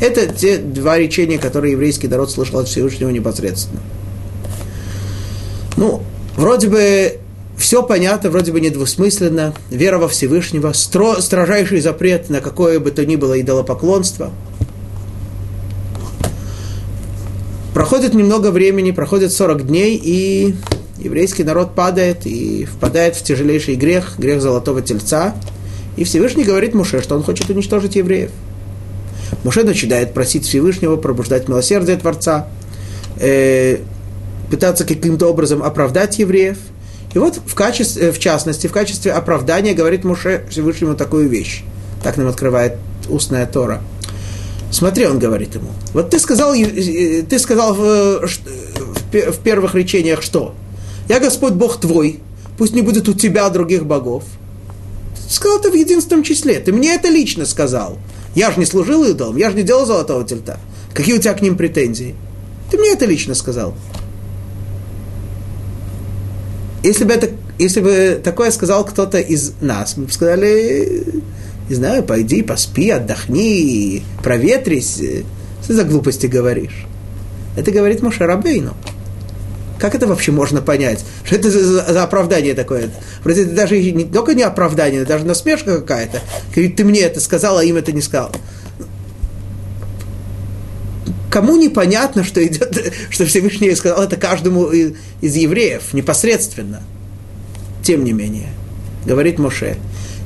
Это те два речения, которые еврейский народ слышал от Всевышнего непосредственно. Ну, вроде бы все понятно, вроде бы недвусмысленно. Вера во Всевышнего, стро, строжайший запрет на какое бы то ни было идолопоклонство. Проходит немного времени, проходит 40 дней, и еврейский народ падает и впадает в тяжелейший грех, грех золотого тельца. И Всевышний говорит Муше, что он хочет уничтожить евреев. Муше начинает просить Всевышнего пробуждать милосердие Творца, э, пытаться каким-то образом оправдать евреев. И вот в, качестве, в частности, в качестве оправдания говорит Муше Всевышнему такую вещь. Так нам открывает устная Тора. Смотри, он говорит ему, вот ты сказал, ты сказал в, в, в первых речениях что? Я Господь Бог твой, пусть не будет у тебя других богов. Сказал это в единственном числе. Ты мне это лично сказал. Я же не служил идолам, я же не делал золотого тельта. Какие у тебя к ним претензии? Ты мне это лично сказал. Если бы, это, если бы такое сказал кто-то из нас, мы бы сказали, не знаю, пойди, поспи, отдохни, проветрись. Что за глупости говоришь? Это говорит Мошарабейну. Как это вообще можно понять? Что это за, за оправдание такое? Вроде это даже не только не оправдание, это даже насмешка какая-то. Ты мне это сказал, а им это не сказал. Кому непонятно, что идет, что Всевышний сказал это каждому из, евреев непосредственно? Тем не менее, говорит Моше,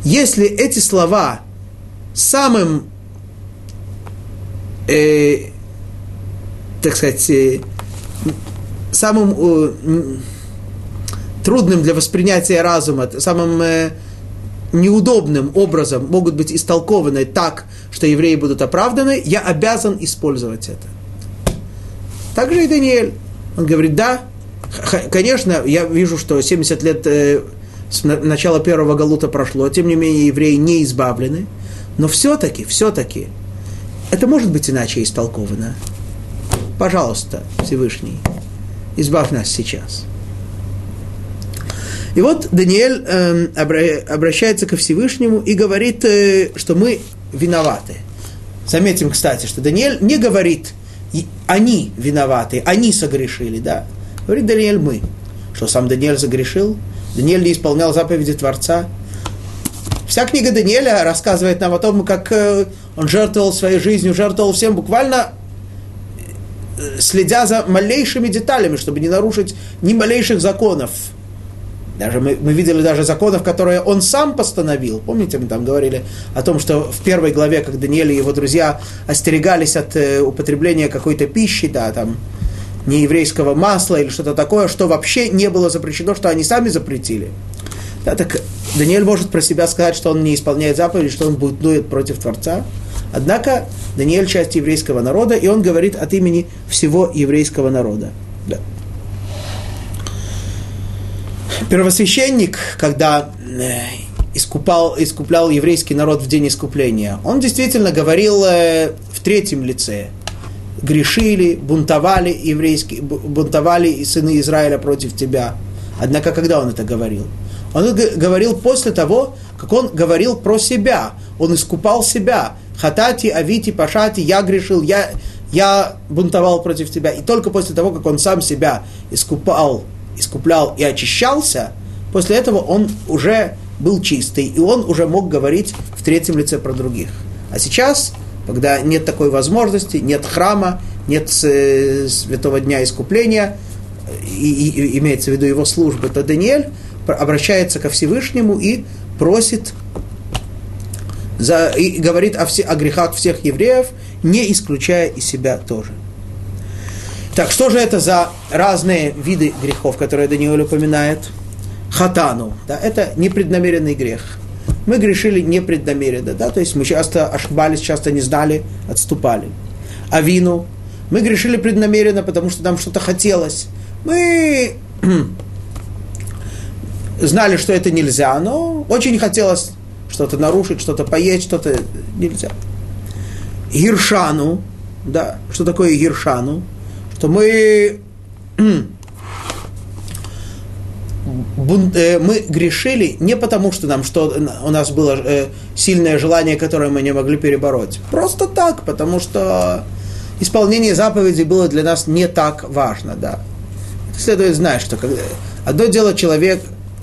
если эти слова самым, э, так сказать, э, самым э, трудным для воспринятия разума, самым э, неудобным образом могут быть истолкованы так, что евреи будут оправданы, я обязан использовать это. Также и Даниэль. Он говорит, да, конечно, я вижу, что 70 лет э, с начала первого галута прошло, тем не менее евреи не избавлены, но все-таки, все-таки, это может быть иначе истолковано. Пожалуйста, Всевышний, избавь нас сейчас. И вот Даниэль э, обращается ко Всевышнему и говорит, э, что мы виноваты. Заметим, кстати, что Даниэль не говорит, они виноваты, они согрешили, да. Говорит Даниэль мы. Что сам Даниэль загрешил? Даниэль не исполнял заповеди Творца. Вся книга Даниэля рассказывает нам о том, как э, он жертвовал своей жизнью, жертвовал всем, буквально э, следя за малейшими деталями, чтобы не нарушить ни малейших законов. Даже мы, мы видели даже законов, которые он сам постановил. Помните, мы там говорили о том, что в первой главе, как Даниэль и его друзья остерегались от э, употребления какой-то пищи, да, там, нееврейского масла или что-то такое, что вообще не было запрещено, что они сами запретили. Да, так Даниэль может про себя сказать, что он не исполняет заповеди, что он будет дует против Творца. Однако Даниэль часть еврейского народа, и он говорит от имени всего еврейского народа. Да. Первосвященник, когда э, искупал, искуплял еврейский народ в день искупления, он действительно говорил э, в третьем лице. Грешили, бунтовали еврейские, бунтовали сыны Израиля против тебя. Однако, когда он это говорил? Он говорил после того, как он говорил про себя. Он искупал себя. Хатати, Авити, Пашати, я грешил, я, я бунтовал против тебя. И только после того, как он сам себя искупал, искуплял и очищался, после этого он уже был чистый, и он уже мог говорить в третьем лице про других. А сейчас, когда нет такой возможности, нет храма, нет э, святого дня искупления, и, и, имеется в виду его службы, то Даниэль обращается ко Всевышнему и просит за, и говорит о, все, о грехах всех евреев, не исключая и себя тоже. Так, что же это за разные виды грехов, которые Даниэль упоминает? Хатану, да, это непреднамеренный грех. Мы грешили непреднамеренно, да, то есть мы часто ошибались, часто не знали, отступали. А вину мы грешили преднамеренно, потому что нам что-то хотелось. Мы знали, что это нельзя, но очень хотелось что-то нарушить, что-то поесть, что-то нельзя. Гиршану, да, что такое гиршану? Что мы э, мы грешили не потому, что нам что у нас было э, сильное желание, которое мы не могли перебороть. Просто так, потому что исполнение заповедей было для нас не так важно, да. Следует знать, что когда, одно дело человек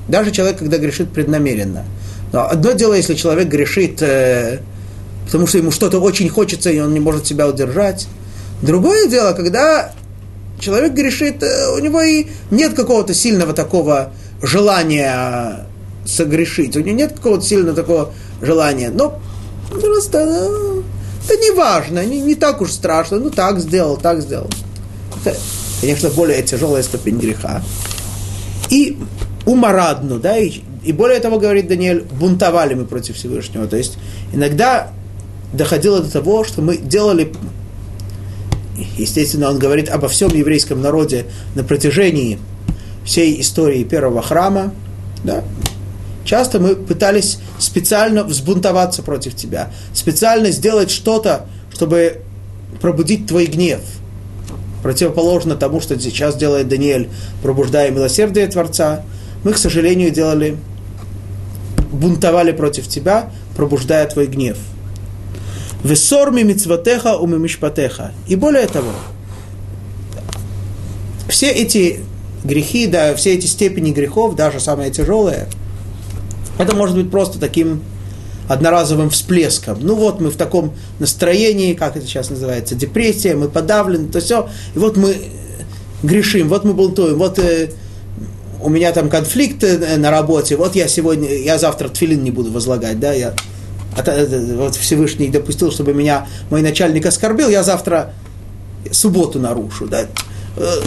даже человек, когда грешит преднамеренно. Но одно дело, если человек грешит, э, потому что ему что-то очень хочется, и он не может себя удержать. Другое дело, когда человек грешит, э, у него и нет какого-то сильного такого желания согрешить. У него нет какого-то сильного такого желания. Но просто ну, это не важно, не, не так уж страшно. Ну так сделал, так сделал. Это, конечно, более тяжелая ступень греха. И умарадну, да, и, и более того, говорит Даниэль, бунтовали мы против Всевышнего. То есть иногда доходило до того, что мы делали, естественно, он говорит обо всем еврейском народе на протяжении всей истории первого храма, да, часто мы пытались специально взбунтоваться против тебя, специально сделать что-то, чтобы пробудить твой гнев. Противоположно тому, что сейчас делает Даниэль, пробуждая милосердие Творца – мы, к сожалению, делали, бунтовали против тебя, пробуждая твой гнев. Весорми мицватеха умимишпатеха. И более того, все эти грехи, да, все эти степени грехов, даже самые тяжелые, это может быть просто таким одноразовым всплеском. Ну вот мы в таком настроении, как это сейчас называется, депрессия, мы подавлены, то все, и вот мы грешим, вот мы бунтуем, вот э, у меня там конфликт э, на работе, вот я сегодня, я завтра тфилин не буду возлагать, да, я вот Всевышний допустил, чтобы меня мой начальник оскорбил, я завтра субботу нарушу, да. Э,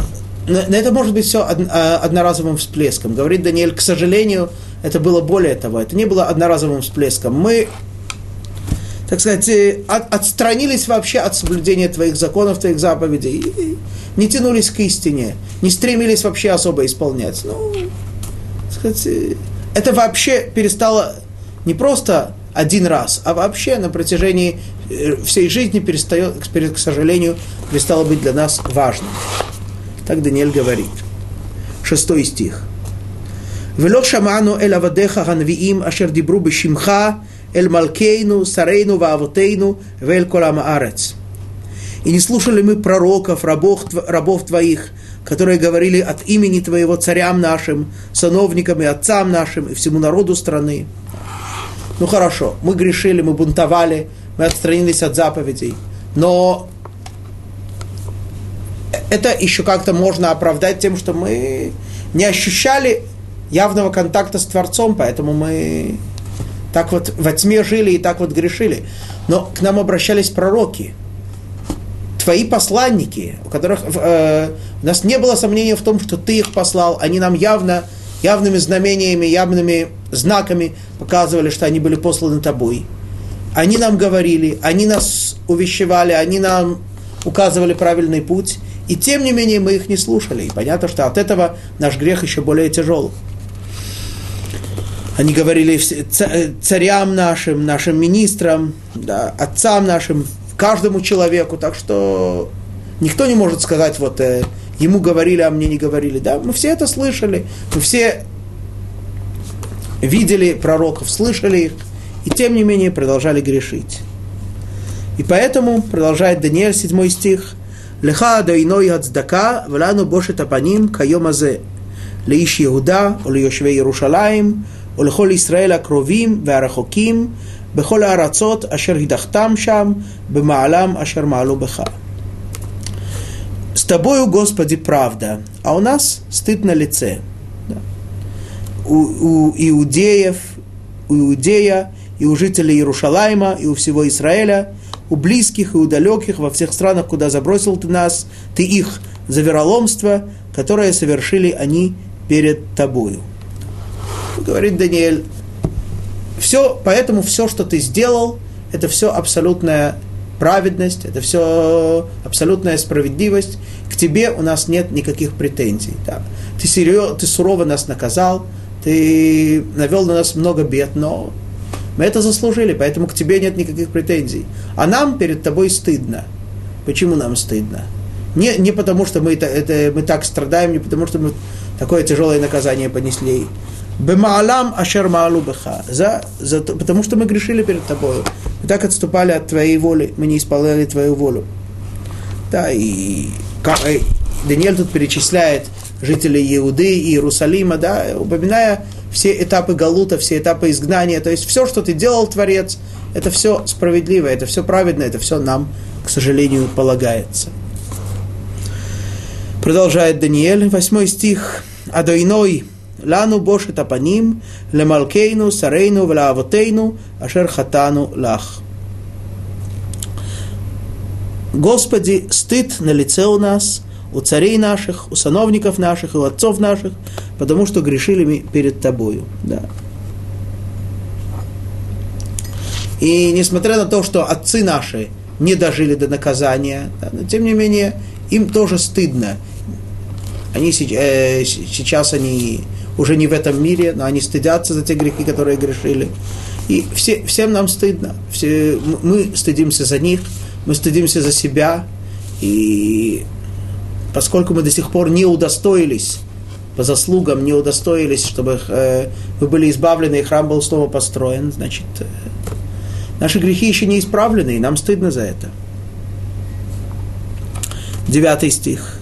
но это может быть все одноразовым всплеском. Говорит Даниэль, к сожалению, это было более того, это не было одноразовым всплеском. Мы, так сказать, от, отстранились вообще от соблюдения твоих законов, твоих заповедей не тянулись к истине, не стремились вообще особо исполнять. Ну, сказать, это вообще перестало не просто один раз, а вообще на протяжении э, всей жизни перестает, к сожалению, перестало быть для нас важным. Так Даниэль говорит. Шестой стих. «Вело шаману эль авадеха ханвиим ашер дибру бешимха эль малкейну сарейну ваавотейну вель колам арец». И не слушали мы пророков, рабов, рабов твоих, которые говорили от имени твоего царям нашим, сановникам и отцам нашим и всему народу страны. Ну хорошо, мы грешили, мы бунтовали, мы отстранились от заповедей. Но это еще как-то можно оправдать тем, что мы не ощущали явного контакта с Творцом, поэтому мы так вот во тьме жили и так вот грешили. Но к нам обращались пророки, твои посланники, у которых э, у нас не было сомнения в том, что ты их послал, они нам явно, явными знамениями, явными знаками показывали, что они были посланы тобой. Они нам говорили, они нас увещевали, они нам указывали правильный путь, и тем не менее мы их не слушали. И понятно, что от этого наш грех еще более тяжел. Они говорили царям нашим, нашим министрам, да, отцам нашим, каждому человеку. Так что никто не может сказать, вот э, ему говорили, а мне не говорили. Да, мы все это слышали, мы все видели пророков, слышали их, и тем не менее продолжали грешить. И поэтому, продолжает Даниэль, 7 стих, «Леха дойной ацдака, влану бошет апаним кайом азе, לאיש יהודה וליושבי ירושלים ולכל ישראל הקרובים והרחוקים בכל הארצות אשר הדחתם שם במעלם אשר מעלו беха. С тобою, Господи, правда, а у нас стыд на лице. У иудеев, у иудея и у жителей Иерушалайма, и у всего Израиля, у близких и у далеких, во всех странах, куда забросил ты нас, ты их за вероломство, которое совершили они перед тобою. Говорит Даниэль, все, поэтому все, что ты сделал, это все абсолютная праведность, это все абсолютная справедливость. К тебе у нас нет никаких претензий. Да. Ты, серьез, ты сурово нас наказал, ты навел на нас много бед, но мы это заслужили, поэтому к тебе нет никаких претензий. А нам перед тобой стыдно. Почему нам стыдно? Не, не потому, что мы, это, это, мы так страдаем, не потому, что мы такое тяжелое наказание понесли. Бемаалам ашер маалу. За, за, потому что мы грешили перед тобой. Мы так отступали от твоей воли, мы не исполняли твою волю. Да, и и Даниэль тут перечисляет Жители Иуды и Иерусалима, да, упоминая все этапы Галута, все этапы изгнания, то есть все, что ты делал, Творец, это все справедливо, это все праведно, это все нам, к сожалению, полагается. Продолжает Даниэль, 8 стих. «Адойной лану бошет апаним, лемалкейну, сарейну, влаавотейну, ашер хатану лах». Господи, стыд на лице у нас – у царей наших, у сановников наших и у отцов наших, потому что грешили мы перед Тобою. Да. И несмотря на то, что отцы наши не дожили до наказания, да, но тем не менее им тоже стыдно. Они, э, сейчас они уже не в этом мире, но они стыдятся за те грехи, которые грешили. И все, всем нам стыдно. Все, мы стыдимся за них, мы стыдимся за себя. И поскольку мы до сих пор не удостоились, по заслугам не удостоились, чтобы э, вы были избавлены и храм был снова построен, значит, э, наши грехи еще не исправлены, и нам стыдно за это. Девятый стих.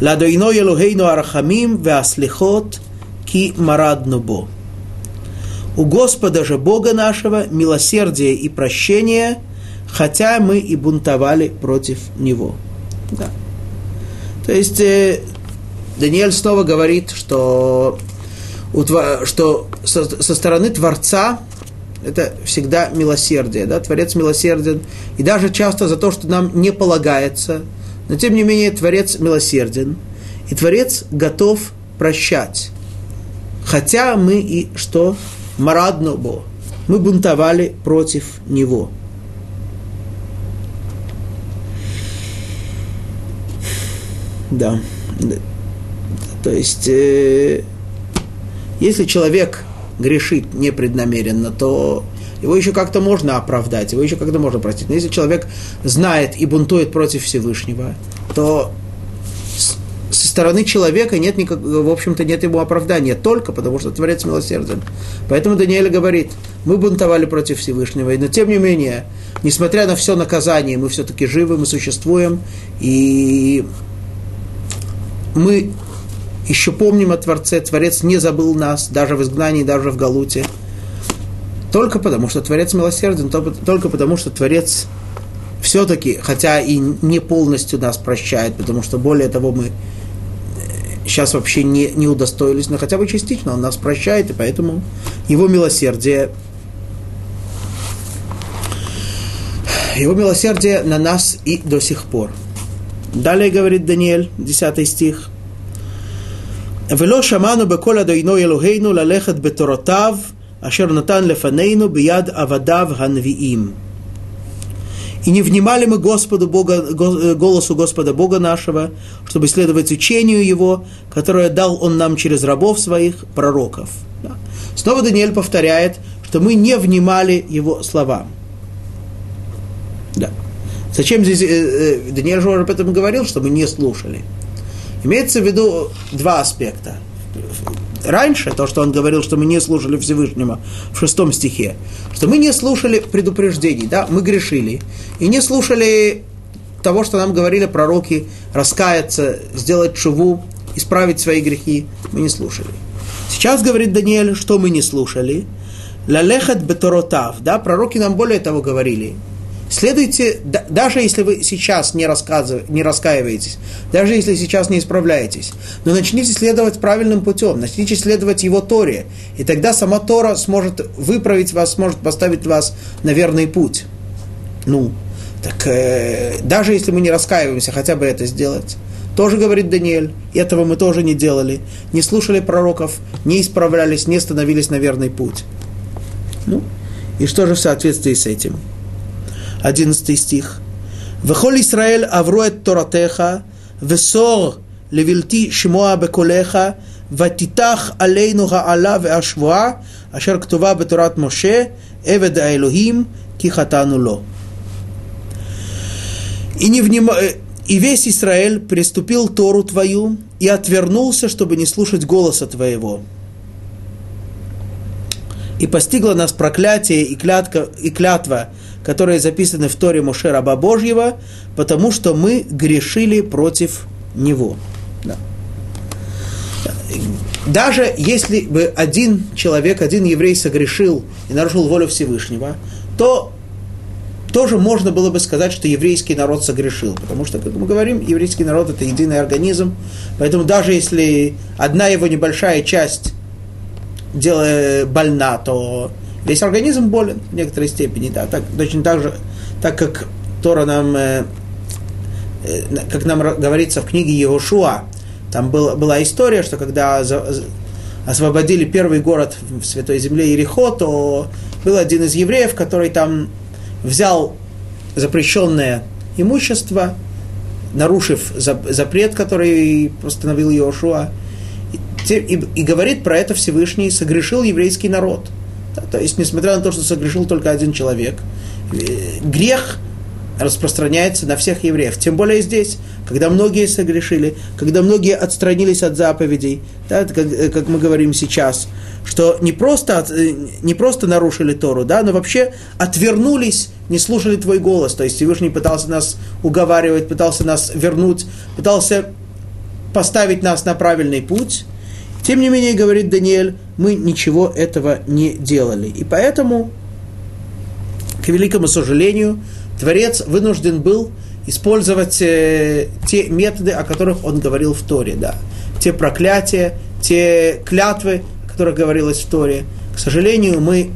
Ладойно Елухейну Арахамим Веаслихот ки бо. У Господа же Бога нашего милосердие и прощение, хотя мы и бунтовали против Него. Да. То есть э, Даниэль снова говорит, что, что со, со стороны Творца это всегда милосердие. Да? Творец милосерден. И даже часто за то, что нам не полагается, но тем не менее Творец милосерден. И Творец готов прощать. Хотя мы и что? Мараднобо. Мы бунтовали против него. Да. То есть, э, если человек грешит непреднамеренно, то его еще как-то можно оправдать, его еще как-то можно простить. Но если человек знает и бунтует против Всевышнего, то со стороны человека нет никак, в общем-то, нет ему оправдания, только потому что Творец милосерден. Поэтому Даниэль говорит, мы бунтовали против Всевышнего, но тем не менее, несмотря на все наказание, мы все-таки живы, мы существуем, и мы еще помним о Творце, Творец не забыл нас, даже в изгнании, даже в Галуте, только потому, что Творец милосерден, только потому, что Творец все-таки, хотя и не полностью нас прощает, потому что более того мы сейчас вообще не, не удостоились, но хотя бы частично он нас прощает, и поэтому его милосердие его милосердие на нас и до сих пор. Далее говорит Даниэль, 10 стих. «Вело шаману бекола дойно Элогейну лалехат беторотав, ашер натан лефанейну бияд авадав ГАНВИИМ. И не внимали мы Господу Бога, э, голосу Господа Бога нашего, чтобы следовать учению Его, которое дал Он нам через рабов своих, пророков. Да. Снова Даниэль повторяет, что мы не внимали Его словам. Да. Зачем здесь, э, э, Даниэль же об этом говорил, что мы не слушали. Имеется в виду два аспекта. Раньше, то, что он говорил, что мы не слушали Всевышнего в шестом стихе, что мы не слушали предупреждений, да, мы грешили, и не слушали того, что нам говорили пророки, раскаяться, сделать шуву, исправить свои грехи, мы не слушали. Сейчас говорит Даниэль, что мы не слушали. Лалехат беторотав, да, пророки нам более того говорили, Следуйте, даже если вы сейчас не, не раскаиваетесь, даже если сейчас не исправляетесь, но начните следовать правильным путем, начните следовать его Торе, и тогда сама Тора сможет выправить вас, сможет поставить вас на верный путь. Ну, так э, даже если мы не раскаиваемся, хотя бы это сделать. Тоже говорит Даниэль, этого мы тоже не делали, не слушали пророков, не исправлялись, не становились на верный путь. Ну, и что же в соответствии с этим? 11 стих. וכל ישראל עברו את תורתך, וסור לבלתי שמוע בקולך, ותיתח עלינו העלה והשבועה, אשר כתובה בתורת משה, עבד האלוהים, כי חטאנו לו. И, не вним... и весь Израиль приступил Тору твою и отвернулся, чтобы не слушать голоса твоего. И постигло нас проклятие и, клятка, и клятва которые записаны в Торе Моше раба Божьего, потому что мы грешили против него. Да. Даже если бы один человек, один еврей согрешил и нарушил волю Всевышнего, то тоже можно было бы сказать, что еврейский народ согрешил. Потому что, как мы говорим, еврейский народ это единый организм. Поэтому даже если одна его небольшая часть делает больна, то Весь организм болен в некоторой степени, да, так, точно так же, так как Тора нам, э, э, как нам говорится в книге Иошуа, там был, была история, что когда за, освободили первый город в Святой Земле Ерехо, то был один из евреев, который там взял запрещенное имущество, нарушив запрет, который постановил Иошуа, и, и, и говорит про это Всевышний, согрешил еврейский народ – то есть, несмотря на то, что согрешил только один человек, э, грех распространяется на всех евреев. Тем более здесь, когда многие согрешили, когда многие отстранились от заповедей, да, как, э, как мы говорим сейчас, что не просто, э, не просто нарушили Тору, да, но вообще отвернулись, не слушали твой голос. То есть Всевышний пытался нас уговаривать, пытался нас вернуть, пытался поставить нас на правильный путь. Тем не менее, говорит Даниэль, мы ничего этого не делали. И поэтому, к великому сожалению, Творец вынужден был использовать э, те методы, о которых он говорил в Торе, да. Те проклятия, те клятвы, о которых говорилось в Торе. К сожалению, мы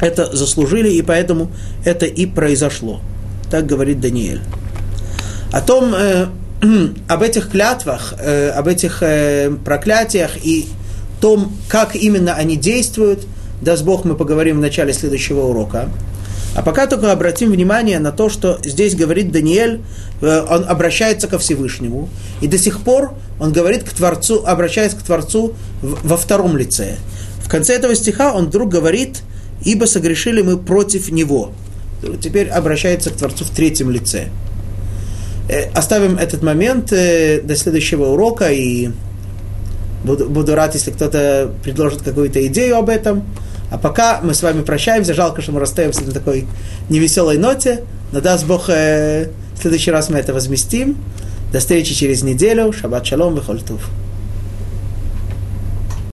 это заслужили, и поэтому это и произошло. Так говорит Даниэль. О том, э, об этих клятвах, э, об этих э, проклятиях и том, как именно они действуют, даст Бог, мы поговорим в начале следующего урока. А пока только обратим внимание на то, что здесь говорит Даниэль, э, он обращается ко Всевышнему, и до сих пор он говорит к Творцу, обращаясь к Творцу во втором лице. В конце этого стиха он вдруг говорит, ибо согрешили мы против Него. Теперь обращается к Творцу в третьем лице. Э, оставим этот момент э, до следующего урока и буду, буду рад, если кто-то предложит какую-то идею об этом. А пока мы с вами прощаемся, жалко, что мы расстаемся на такой невеселой ноте, но даст Бог, э, в следующий раз мы это возместим. До встречи через неделю. Шаббат шалом, вехольтув.